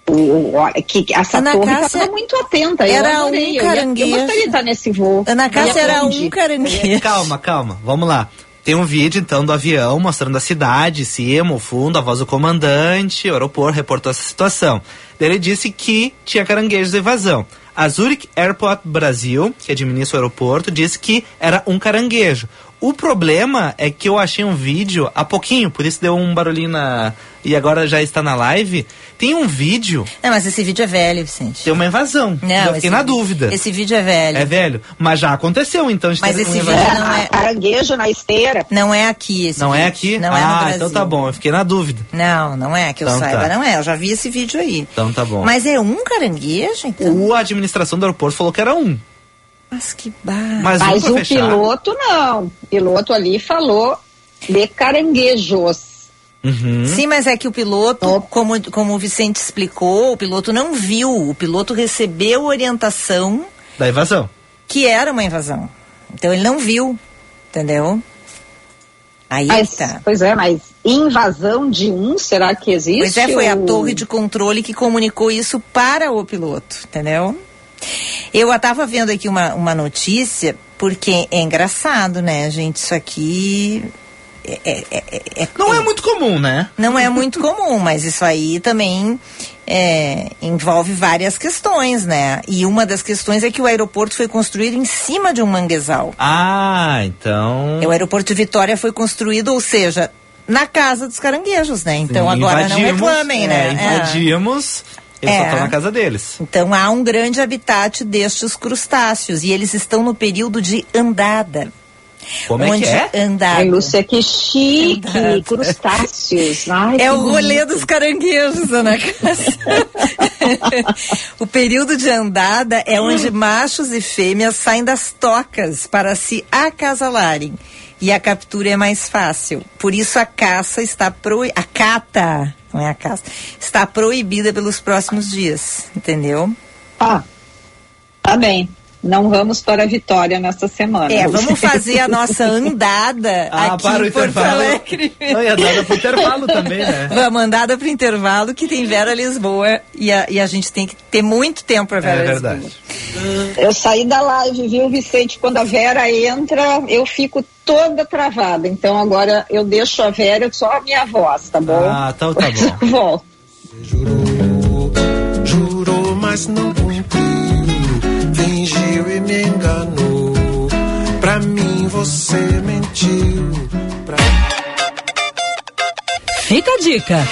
o, o- olha, que que essa Ana torre Cássia, estava muito atenta. eu era adorei, um eu ia- caranguejo. Eu, gostaria de estar nesse voo. Ana Cássia era um caranguejo. Calma, calma, vamos lá. Tem um vídeo então do avião mostrando a cidade, cima, o fundo, a voz do comandante, o aeroporto reportou essa situação. Daí Ele disse que tinha caranguejos de evasão. A Zurich Airport Brasil, que administra o aeroporto, disse que era um caranguejo. O problema é que eu achei um vídeo há pouquinho, por isso deu um barulhinho na. E agora já está na live. Tem um vídeo, Não, mas esse vídeo é velho, Vicente. tem uma invasão. Não, eu fiquei na vídeo- dúvida. Esse vídeo é velho. É velho. Mas já aconteceu, então. de Mas esse vídeo não é. Caranguejo na esteira. Não é aqui esse Não é vídeo. aqui? Não ah, é no Brasil. então tá bom, eu fiquei na dúvida. Não, não é, que eu Então saiba, tá. não é. Eu já vi esse vídeo aí. Então tá bom. Mas é um caranguejo, então? O a administração do aeroporto falou que era um. Mas que barra. Mas, Mas o fechar. piloto não. O piloto ali falou de caranguejos. Uhum. Sim, mas é que o piloto, como, como o Vicente explicou, o piloto não viu. O piloto recebeu orientação Da invasão. que era uma invasão. Então ele não viu, entendeu? Aí Mas, tá. Pois é, mas invasão de um, será que existe? Pois é, foi a ou- torre de controle que comunicou isso para o piloto, entendeu? Eu estava vendo aqui uma, uma notícia, porque é engraçado, né, gente? Isso aqui é, é- é- é- Não é muito comum, né? não é muito comum, mas isso aí também é, envolve várias questões, né? E uma das questões é que o aeroporto foi construído em cima de um manguezal. Ah, então. O aeroporto de Vitória foi construído, ou seja, na casa dos caranguejos, né? Então agora não reclamem, é, né? É. Invadimos, eles É. só estão na casa deles. Então há um grande habitat destes crustáceos e eles estão no período de andada. Como é onde que é? Andada. Ai, Lúcia, que chique, Andada. crustáceos. Ai, É o rolê dos caranguejos, Ana Cássia. o período de andada é onde machos e fêmeas saem das tocas para se acasalarem. E a captura é mais fácil. Por isso a caça está proibida. A cata, não é a caça, está proibida pelos próximos dias. Entendeu? Ah, tá bem. Não vamos para a Vitória nesta semana. É, vamos fazer a nossa andada Ah, aqui para o Porto intervalo. Alegre. Não, e a dada pro intervalo também, né? Vamos andada para intervalo que tem Vera Lisboa e a, e a gente tem que ter muito tempo para Vera É Lisboa. verdade. Eu saí da live, viu, Vicente? Quando a Vera entra, eu fico toda travada. Então agora eu deixo a Vera só a minha voz, tá bom? Ah, então tá bom. Volto. Jurou, mas não cumpriu. Fingiu e me enganou. Pra mim você mentiu. Pra... Fica a dica.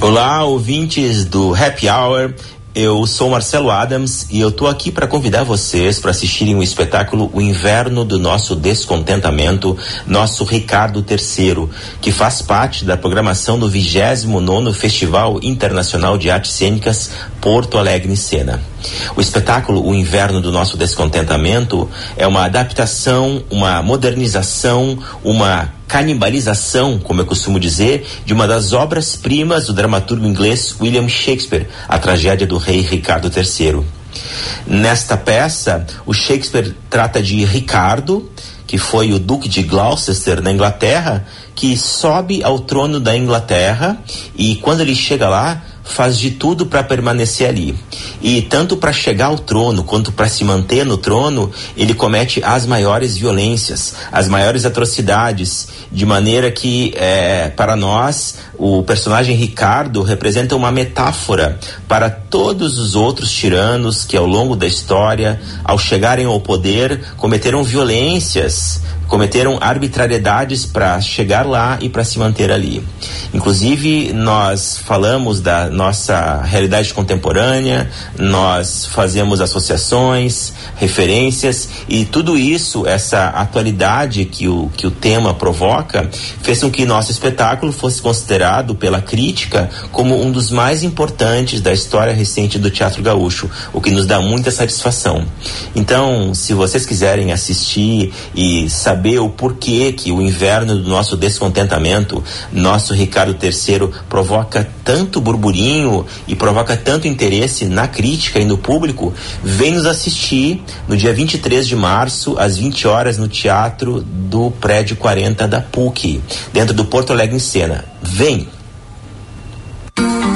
Olá, ouvintes do Happy Hour. Eu sou Marcelo Adams e eu tô aqui para convidar vocês para assistirem o espetáculo O Inverno do Nosso Descontentamento, nosso Ricardo III, que faz parte da programação do 29 Festival Internacional de Artes Cênicas Porto Alegre em Cena. O espetáculo O Inverno do Nosso Descontentamento é uma adaptação, uma modernização, uma canibalização, como eu costumo dizer, de uma das obras-primas do dramaturgo inglês William Shakespeare, a tragédia do rei Ricardo III. Nesta peça, o Shakespeare trata de Ricardo, que foi o Duque de Gloucester na Inglaterra, que sobe ao trono da Inglaterra e quando ele chega lá, faz de tudo para permanecer ali. E tanto para chegar ao trono quanto para se manter no trono, ele comete as maiores violências, as maiores atrocidades, de maneira que, é, para nós, o personagem Ricardo representa uma metáfora para todos os outros tiranos que, ao longo da história, ao chegarem ao poder, cometeram violências cometeram arbitrariedades para chegar lá e para se manter ali. Inclusive, nós falamos da nossa realidade contemporânea, nós fazemos associações, referências e tudo isso, essa atualidade que o, que o tema provoca, fez com que nosso espetáculo fosse considerado pela crítica como um dos mais importantes da história recente do teatro gaúcho, o que nos dá muita satisfação. Então, se vocês quiserem assistir e saber saber o porquê que o inverno do nosso descontentamento, nosso Ricardo III, provoca tanto burburinho e provoca tanto interesse na crítica e no público, vem nos assistir no dia 23 de março, às 20 horas, no Teatro do Prédio 40 da PUC, dentro do Porto Alegre em Cena. Vem!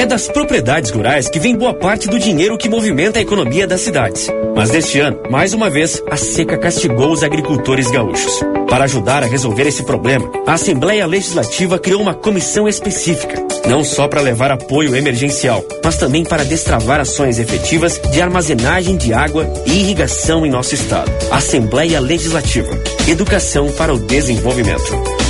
É das propriedades rurais que vem boa parte do dinheiro que movimenta a economia das cidades. Mas neste ano, mais uma vez, a seca castigou os agricultores gaúchos. Para ajudar a resolver esse problema, a Assembleia Legislativa criou uma comissão específica, não só para levar apoio emergencial, mas também para destravar ações efetivas de armazenagem de água e irrigação em nosso estado. Assembleia Legislativa. Educação para o desenvolvimento.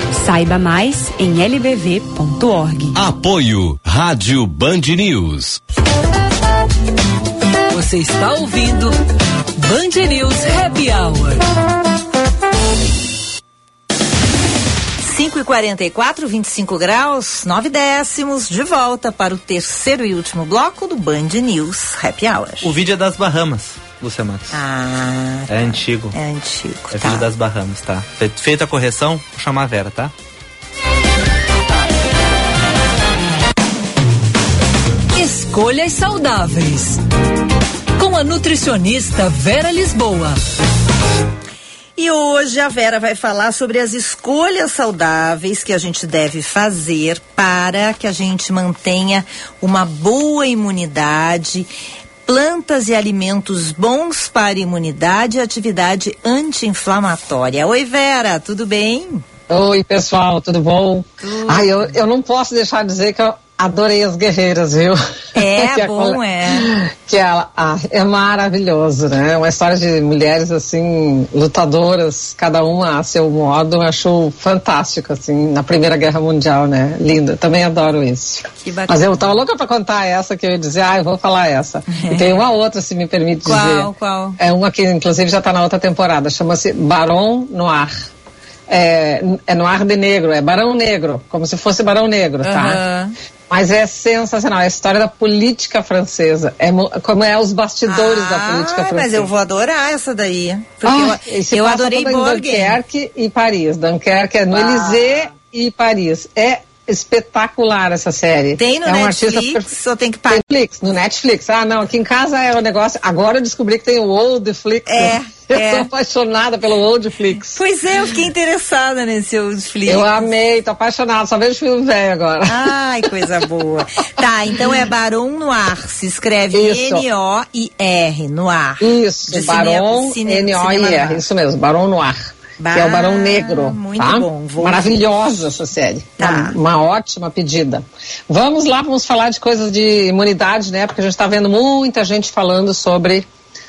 Saiba mais em lbv.org. Apoio Rádio Band News. Você está ouvindo Band News Happy Hour. 5 e 44 25 graus, 9 décimos, de volta para o terceiro e último bloco do Band News Happy Hour. O vídeo é das Bahamas, Lúcia Matos. Ah, É antigo. é antigo. É tá. vídeo das Bahamas, tá? Fe- Feita a correção, vou chamar a Vera, tá? Escolhas saudáveis. Com a nutricionista Vera Lisboa. E hoje a Vera vai falar sobre as escolhas saudáveis que a gente deve fazer para que a gente mantenha uma boa imunidade, plantas e alimentos bons para imunidade e atividade anti-inflamatória. Oi, Vera, tudo bem? Oi, pessoal, tudo bom? Ai, eu, eu não posso deixar de dizer que eu adorei as guerreiras, viu? É, a bom, é. Que ela ah, é maravilhoso, né? Uma história de mulheres assim, lutadoras, cada uma a seu modo, eu acho fantástico, assim, na Primeira Guerra Mundial, né? Linda, também adoro isso. Que bacana. Mas eu tava louca pra contar essa, que eu ia dizer, ah, eu vou falar essa. E tem uma outra, se me permite Qual, dizer. qual? É uma que, inclusive, já está na outra temporada. Chama-se Barão Noir. É, é Noir de Negro, é Barão Negro, como se fosse Barão Negro, tá? Aham. Mas é sensacional, é a história da política francesa. É mo- como é os bastidores da política Ah, francesa. mas eu vou adorar essa daí. Porque Ah, eu, eu adorei. Dunkerque e Paris. Dunkerque é no Ah. Élysée e Paris. É espetacular essa série. Tem no é um Netflix artista ou tem que pagar? Netflix, no Netflix. Ah, não, aqui em casa é o negócio. Agora eu descobri que tem o Oldflix. É, Eu é. tô apaixonada pelo Oldflix. Pois é, eu fiquei interessada nesse Netflix. Eu amei, tô apaixonada, só vejo filme velho agora. Ai, coisa boa. Tá, então é Baron Noir. Se escreve. N-O-I-R, Noir. Isso, Barão noir. isso mesmo, Barão Noir. Que é o Barão Negro. muito tá? bom, vou- Maravilhosa essa série. Tá. Uma, uma ótima pedida. Vamos lá, vamos falar de coisas de imunidade, né? Porque a gente está vendo muita gente falando sobre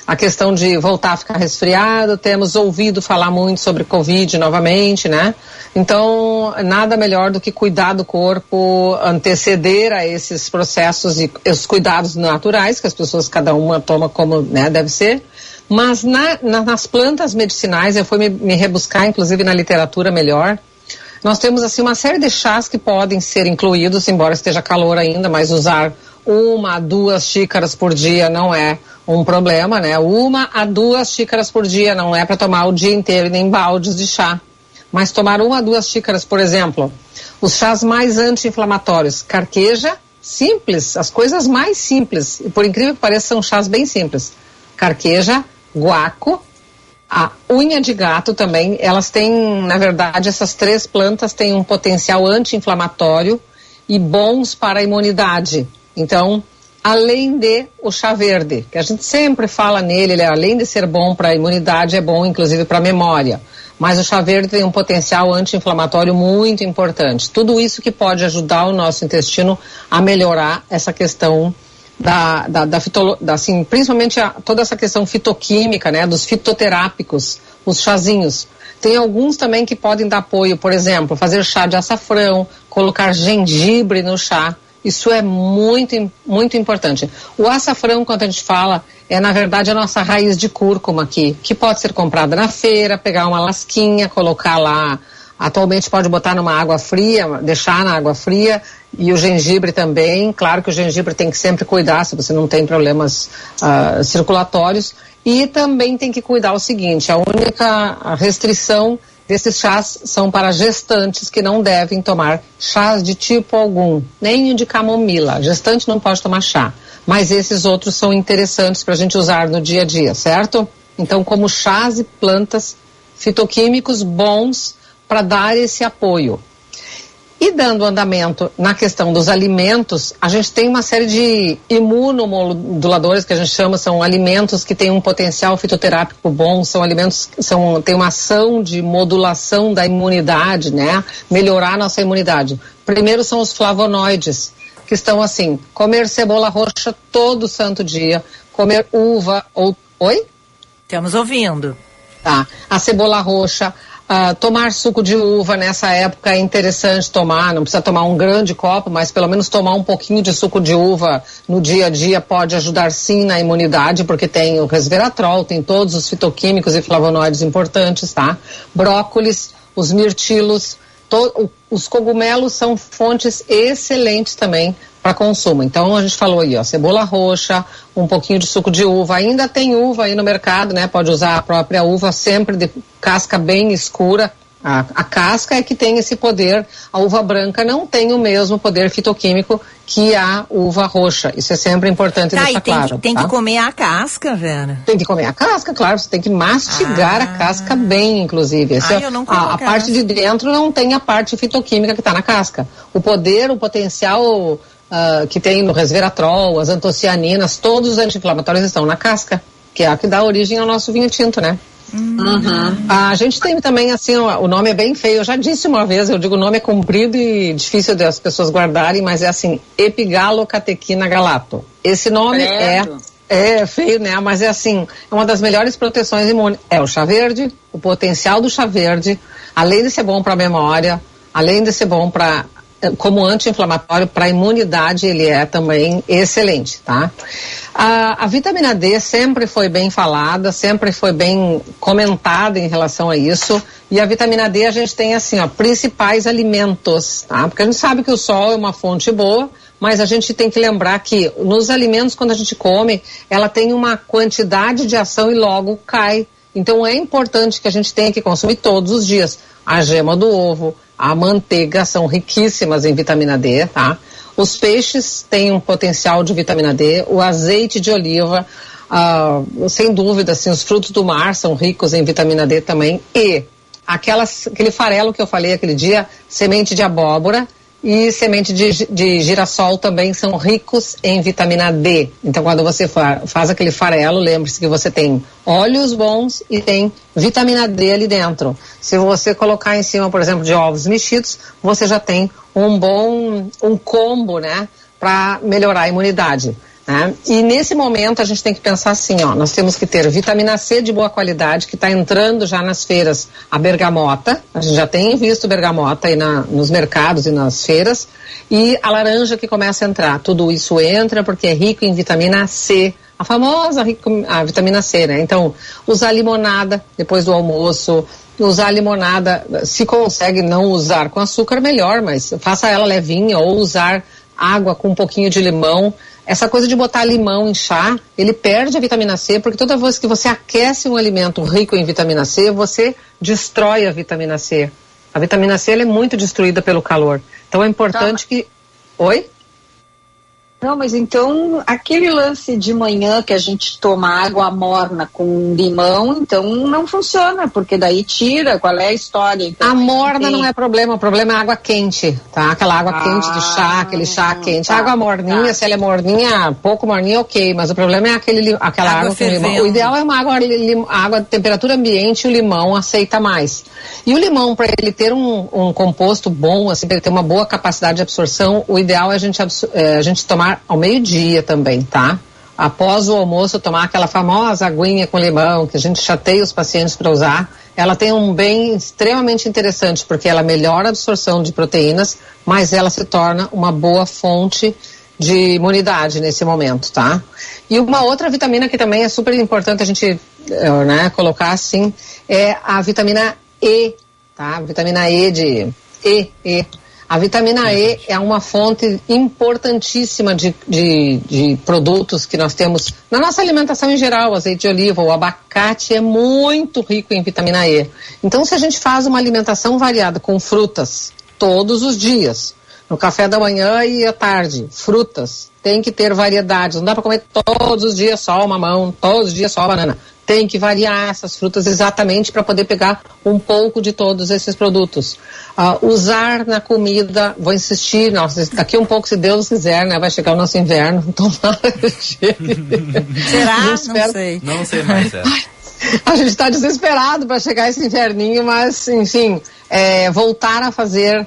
a questão de voltar a ficar resfriado. Temos ouvido falar muito sobre Covid novamente, né? Então, nada melhor do que cuidar do corpo, anteceder a esses processos e os cuidados naturais que as pessoas, cada uma toma como né, deve ser. Mas na- na- nas plantas medicinais, eu fui me, me rebuscar, inclusive na literatura melhor, nós temos assim uma série de chás que podem ser incluídos, embora esteja calor ainda, mas usar uma a duas xícaras por dia não é um problema, né? Uma a duas xícaras por dia não é para tomar o dia inteiro nem baldes de chá. Mas tomar uma a duas xícaras, por exemplo, os chás mais anti-inflamatórios, carqueja, simples, as coisas mais simples, e por incrível que pareça, são chás bem simples. Carqueja, guaco, a unha de gato também, elas têm, na verdade, essas três plantas têm um potencial anti-inflamatório e bons para a imunidade. Então, além de o chá verde, que a gente sempre fala nele, ele, além de ser bom para a imunidade, é bom inclusive para a memória. Mas o chá verde tem um potencial anti-inflamatório muito importante. Tudo isso que pode ajudar o nosso intestino a melhorar essa questão da, da, da, fitolo- da, assim, principalmente a- toda essa questão fitoquímica, né, dos fitoterápicos, os chazinhos. Tem alguns também que podem dar apoio, por exemplo, fazer chá de açafrão, colocar gengibre no chá. Isso é muito, muito importante. O açafrão, quando a gente fala, é na verdade a nossa raiz de cúrcuma aqui, que pode ser comprada na feira, pegar uma lasquinha, colocar lá Atualmente pode botar numa água fria, deixar na água fria e o gengibre também. Claro que o gengibre tem que sempre cuidar se você não tem problemas ah, circulatórios. E também tem que cuidar o seguinte: a única restrição desses chás são para gestantes que não devem tomar chás de tipo algum, nem de camomila. Gestante não pode tomar chá. Mas esses outros são interessantes para a gente usar no dia a dia, certo? Então, como chás e plantas fitoquímicos bons para dar esse apoio. E dando andamento na questão dos alimentos, a gente tem uma série de imunomoduladores que a gente chama, são alimentos que têm um potencial fitoterápico bom, são alimentos que são, têm uma ação de modulação da imunidade, né? Melhorar nossa imunidade. Primeiro são os flavonoides, que estão assim, comer cebola roxa todo santo dia, comer uva ou. Oi? Estamos ouvindo. Tá. A cebola roxa, ah, tomar suco de uva nessa época é interessante tomar, não precisa tomar um grande copo, mas pelo menos tomar um pouquinho de suco de uva no dia a dia pode ajudar sim na imunidade, porque tem o resveratrol, tem todos os fitoquímicos e flavonoides importantes, tá? Brócolis, os mirtilos, os cogumelos são fontes excelentes também para consumo. Então a gente falou aí, ó, cebola roxa, um pouquinho de suco de uva. Ainda tem uva aí no mercado, né? Pode usar a própria uva sempre de casca bem escura. A, a casca é que tem esse poder. A uva branca não tem o mesmo poder fitoquímico que a uva roxa. Isso é sempre importante Tá, deixar e tem, claro. que, tem tá? que comer a casca, Vera. Tem que comer a casca, claro. Você tem que mastigar a casca bem, inclusive. Esse Ah, é- eu não a, a parte de dentro não tem a parte fitoquímica que está na casca. O poder, o potencial ah, que tem no resveratrol, as antocianinas, todos os anti-inflamatórios estão na casca, que é a que dá origem ao nosso vinho tinto, né? Uhum. A gente tem também, assim, o nome é bem feio. Eu já disse uma vez, eu digo o nome é comprido e difícil das pessoas guardarem, mas é assim, epigalocatequina galato. Esse nome é é feio, né? Mas é assim, é uma das melhores proteções imunes. É o chá verde, o potencial do chá verde, além de ser bom para a memória, além de ser bom para como anti-inflamatório para a imunidade ele é também excelente, tá? A, a, vitamina D sempre foi bem falada, sempre foi bem comentada em relação a isso. E a vitamina D a gente tem assim, ó, principais alimentos, tá? Porque a gente sabe que o sol é uma fonte boa, mas a gente tem que lembrar que nos alimentos quando a gente come, ela tem uma quantidade de ação e logo cai. Então é importante que a gente tenha que consumir todos os dias a gema do ovo, a manteiga são riquíssimas em vitamina D, tá? Os peixes têm um potencial de vitamina D, o azeite de oliva, uh, sem dúvida, assim, os frutos do mar são ricos em vitamina D também e aquele farelo que eu falei aquele dia, semente de abóbora, e semente de, de girassol também são ricos em vitamina D. Então, quando você fa faz aquele farelo, lembre-se que você tem óleos bons e tem vitamina D ali dentro. Se você colocar em cima, por exemplo, de ovos mexidos, você já tem um bom um combo, né, para melhorar a imunidade. Né? E nesse momento a gente tem que pensar assim, ó, nós temos que ter vitamina C de boa qualidade, que está entrando já nas feiras, a bergamota, a gente já tem visto bergamota aí na, nos mercados e nas feiras, e a laranja que começa a entrar. Tudo isso entra porque é rico em vitamina C, a famosa a vitamina C, né? Então, usar limonada depois do almoço, usar limonada, se consegue não usar com açúcar, melhor, mas faça ela levinha ou usar água com um pouquinho de limão essa coisa de botar limão em chá, ele perde a vitamina C, porque toda vez que você aquece um alimento rico em vitamina C, você destrói a vitamina C. A vitamina C é muito destruída pelo calor. Então é importante tá. que. Oi? Não, mas então aquele lance de manhã que a gente toma água morna com limão, então não funciona, porque daí tira, qual é a história? Então, a morna tem... não é problema, o problema é a água quente, tá? Aquela água ah, quente de chá, aquele chá quente. Tá, a água morninha, tá. se ela é morninha, pouco morninha, ok, mas o problema é aquele, aquela água, água com limão. O ideal é uma água, água de temperatura ambiente e o limão aceita mais. E o limão, para ele ter um, um composto bom, assim, para ele ter uma boa capacidade de absorção, o ideal é a gente, é, a gente tomar ao meio-dia também, tá? Após o almoço, tomar aquela famosa aguinha com limão, que a gente chateia os pacientes para usar. Ela tem um bem extremamente interessante, porque ela melhora a absorção de proteínas, mas ela se torna uma boa fonte de imunidade nesse momento, tá? E uma outra vitamina que também é super importante a gente eh, né, colocar assim é a vitamina E, tá? Vitamina E de E, E. A vitamina E é uma fonte importantíssima de, de, de, produtos que nós temos na nossa alimentação em geral. Azeite de oliva, o abacate é muito rico em vitamina E. Então, se a gente faz uma alimentação variada com frutas todos os dias, no café da manhã e à tarde, frutas, tem que ter variedades. Não dá para comer todos os dias só o mamão, todos os dias só a banana tem que variar essas frutas exatamente para poder pegar um pouco de todos esses produtos. Uh, usar na comida, vou insistir, nossa, daqui um pouco, se Deus quiser, né, vai chegar o nosso inverno, tomara Será? Não sei. Não sei mais, é. A gente está desesperado para chegar esse inverninho, mas, enfim, é, voltar a fazer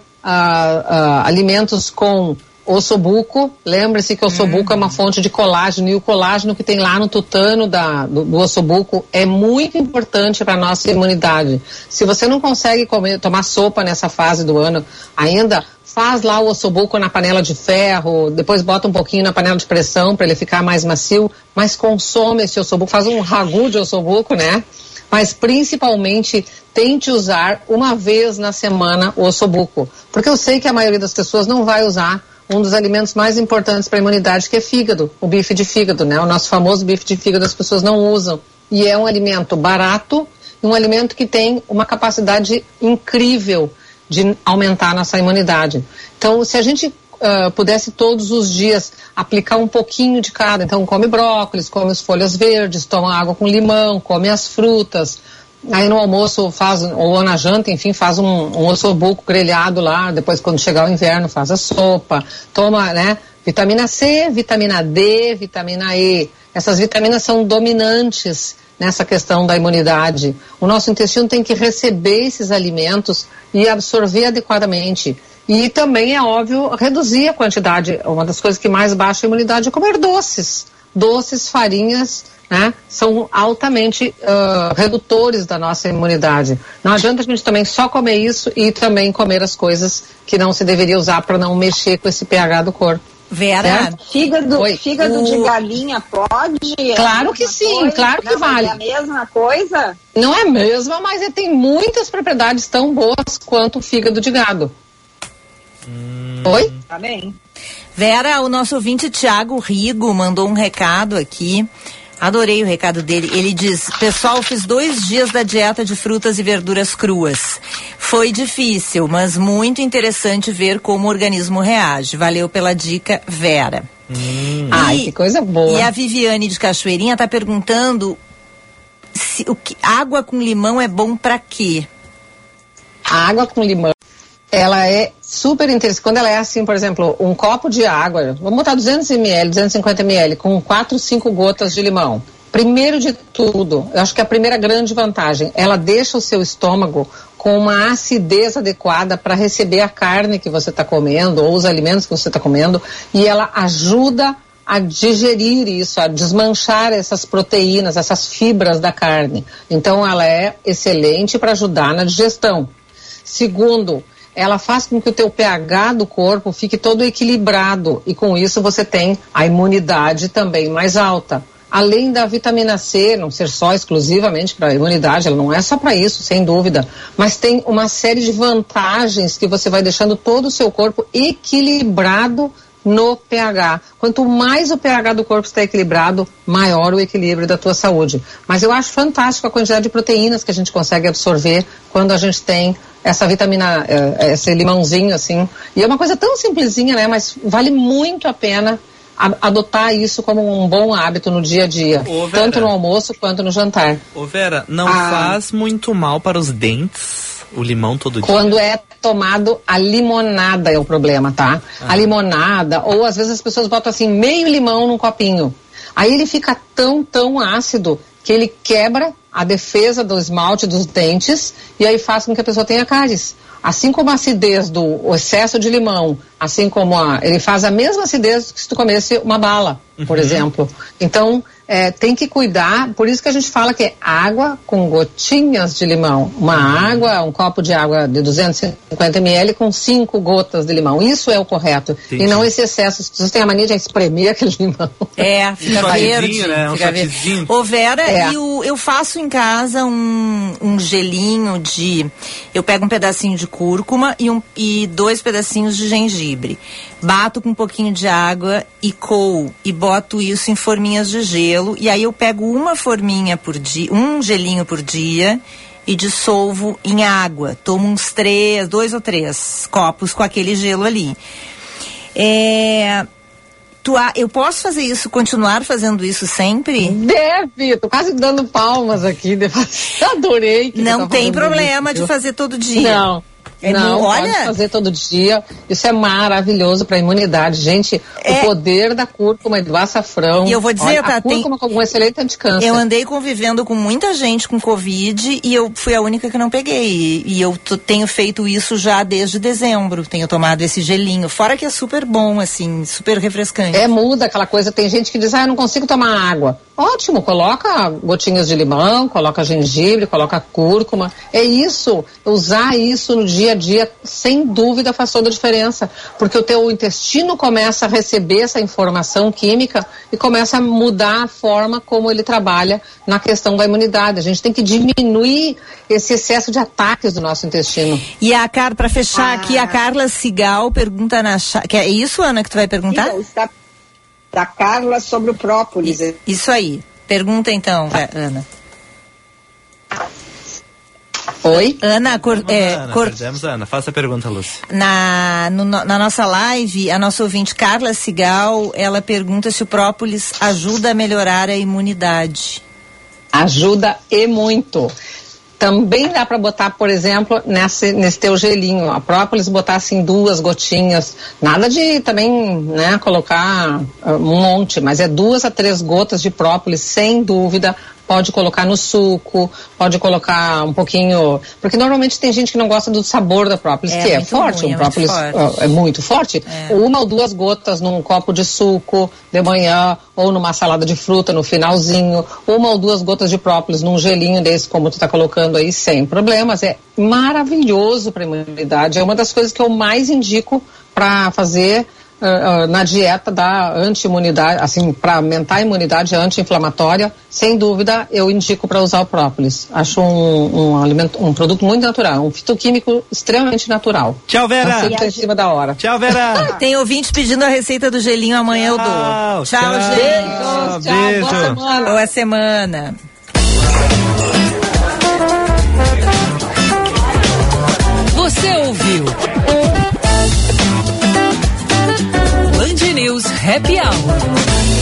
alimentos com ossobuco, lembre-se que o ossobuco uhum. é uma fonte de colágeno e o colágeno que tem lá no tutano da, do, do ossobuco é muito importante para a nossa imunidade. Se você não consegue comer, tomar sopa nessa fase do ano ainda, faz lá o ossobuco na panela de ferro, depois bota um pouquinho na panela de pressão para ele ficar mais macio, mas consome esse ossobuco, faz um ragu de ossobuco, né? Mas principalmente tente usar uma vez na semana o ossobuco, porque eu sei que a maioria das pessoas não vai usar um dos alimentos mais importantes para a imunidade, que é fígado, o bife de fígado, né? O nosso famoso bife de fígado as pessoas não usam. E é um alimento barato, um alimento que tem uma capacidade incrível de aumentar a nossa imunidade. Então, se a gente uh, pudesse todos os dias aplicar um pouquinho de cada, então come brócolis, come as folhas verdes, toma água com limão, come as frutas, Aí no almoço faz, ou na janta, enfim, faz um, um ossobuco grelhado lá, depois quando chegar o inverno faz a sopa, toma, né, vitamina C, vitamina D, vitamina E. Essas vitaminas são dominantes nessa questão da imunidade. O nosso intestino tem que receber esses alimentos e absorver adequadamente. E também é óbvio reduzir a quantidade. Uma das coisas que mais baixa a imunidade é comer doces. Doces, farinhas, né? São altamente uh, redutores da nossa imunidade. Não adianta a gente também só comer isso e também comer as coisas que não se deveria usar para não mexer com esse pH do corpo. Vera, fígado, Oi. fígado O- de galinha pode? É Claro a que mesma sim, coisa? claro que vale. É a mesma coisa? Não é mesmo, mas ele tem muitas propriedades tão boas quanto o fígado de gado. Oi? Bem. Vera, o nosso ouvinte Tiago Rigo mandou um recado aqui. Adorei o recado dele. Ele diz: Pessoal, fiz dois dias da dieta de frutas e verduras cruas. Foi difícil, mas muito interessante ver como o organismo reage. Valeu pela dica, Vera. Ai, que coisa boa. E a Viviane de Cachoeirinha está perguntando se o que, água com limão é bom para quê? A água com limão, ela é super interessante. Quando ela é assim, por exemplo, um copo de água, vamos botar 200 ml, 250 ml, com 4, 5 gotas de limão. Primeiro de tudo, eu acho que a primeira grande vantagem, ela deixa o seu estômago com uma acidez adequada para receber a carne que você está comendo ou os alimentos que você está comendo e ela ajuda a digerir isso, a desmanchar essas proteínas, essas fibras da carne. Então ela é excelente para ajudar na digestão. Segundo, ela faz com que o teu pH do corpo fique todo equilibrado e com isso você tem a imunidade também mais alta. Além da vitamina C, não ser só exclusivamente para a imunidade, ela não é só para isso, sem dúvida, mas tem uma série de vantagens que você vai deixando todo o seu corpo equilibrado no pH. Quanto mais o pH do corpo está equilibrado, maior o equilíbrio da tua saúde. Mas eu acho fantástico a quantidade de proteínas que a gente consegue absorver quando a gente tem essa vitamina, eh, esse limãozinho assim. E é uma coisa tão simplesinha, né? Mas vale muito a pena adotar isso como um bom hábito no dia a dia, Ô, tanto no almoço quanto no jantar. Ô Vera, não Ah. faz muito mal para os dentes o limão todo dia? Quando é tomado a limonada é o problema, tá? A limonada, ou às vezes as pessoas botam assim meio limão num copinho. Aí ele fica tão, tão ácido que ele quebra a defesa do esmalte dos dentes e aí faz com que a pessoa tenha cáries. Assim como a acidez do excesso de limão, assim como a, ele faz a mesma acidez que se tu comesse uma bala, por Uhum. exemplo. Então, é, tem que cuidar, por isso que a gente fala que é água com gotinhas de limão. Uma água, um copo de água de 250 ml com cinco gotas de limão. Isso é o correto. Entendi. E não esse excesso. As pessoas têm a mania de espremer aquele limão. É, fica verde. né? Um fica verde. shotzinho. Ô Vera, É. e o- eu faço em casa um, um gelinho de. Eu pego um pedacinho de cúrcuma e, um, e dois pedacinhos de gengibre. Bato com um pouquinho de água e coo. E boto isso em forminhas de gelo. E aí eu pego uma forminha por dia, um gelinho por dia. E dissolvo em água. Tomo uns três, dois ou três copos com aquele gelo ali. É, Tu, eu posso fazer isso, continuar fazendo isso sempre? Deve, tô quase dando palmas aqui. Adorei. Não tá tem problema isso, de fazer todo dia. Não. É não, pode olha- fazer todo dia. Isso é maravilhoso para a imunidade. Gente, É. o poder da cúrcuma e do açafrão. E eu vou dizer, Olha, tá, a tem- cúrcuma como um excelente anticâncer. Eu andei convivendo com muita gente com Covid e eu fui a única que não peguei. E, e eu tenho feito isso já desde dezembro. Tenho tomado esse gelinho. Fora que é super bom, assim, super refrescante. É, muda aquela coisa. Tem gente que diz, ah, eu não consigo tomar água. Ótimo, coloca gotinhas de limão, coloca gengibre, coloca cúrcuma. É isso, usar isso no dia a dia, sem dúvida faz toda a diferença. Porque o teu intestino começa a receber essa informação química e começa a mudar a forma como ele trabalha na questão da imunidade. A gente tem que diminuir esse excesso de ataques do nosso intestino. E a Car, pra fechar Ah. aqui, a Carla Cigal pergunta na que é isso, Ana, que tu vai perguntar? Sim, está da Carla sobre o própolis. Isso aí. Pergunta então, vai, Ana. Oi? Ana, cor- é, Ana, cor- perdemos a Ana. Faça a pergunta, Lúcia. na, no- na nossa live, a nossa ouvinte Carla Cigal, ela pergunta se o própolis ajuda a melhorar a imunidade. Ajuda e muito. Também dá para botar, por exemplo, nesse, nesse teu gelinho, a própolis botar assim duas gotinhas, nada de também, né, colocar ah, um monte, mas é duas a três gotas de própolis, sem dúvida, pode colocar no suco, pode colocar um pouquinho, porque normalmente tem gente que não gosta do sabor da própolis, É que é forte, ruim, um é muito própolis forte. é muito forte. Uma ou duas gotas num copo de suco de manhã ou numa salada de fruta no finalzinho, uma ou duas gotas de própolis num gelinho desse como tu tá colocando aí sem problemas, é maravilhoso para imunidade, é uma das coisas que eu mais indico para fazer ah, ah, na dieta da anti-imunidade, assim, para aumentar a imunidade anti-inflamatória, sem dúvida eu indico para usar o própolis. Acho um, um, alimento, um produto muito natural, um fitoquímico extremamente natural. Tchau, Vera! Em cima da hora. Tchau, Vera! Tem ouvintes pedindo a receita do gelinho, amanhã tchau, eu dou. Tchau, tchau gente! Tchau, beijo boa semana! Boa semana! Você ouviu? News Happy Hour.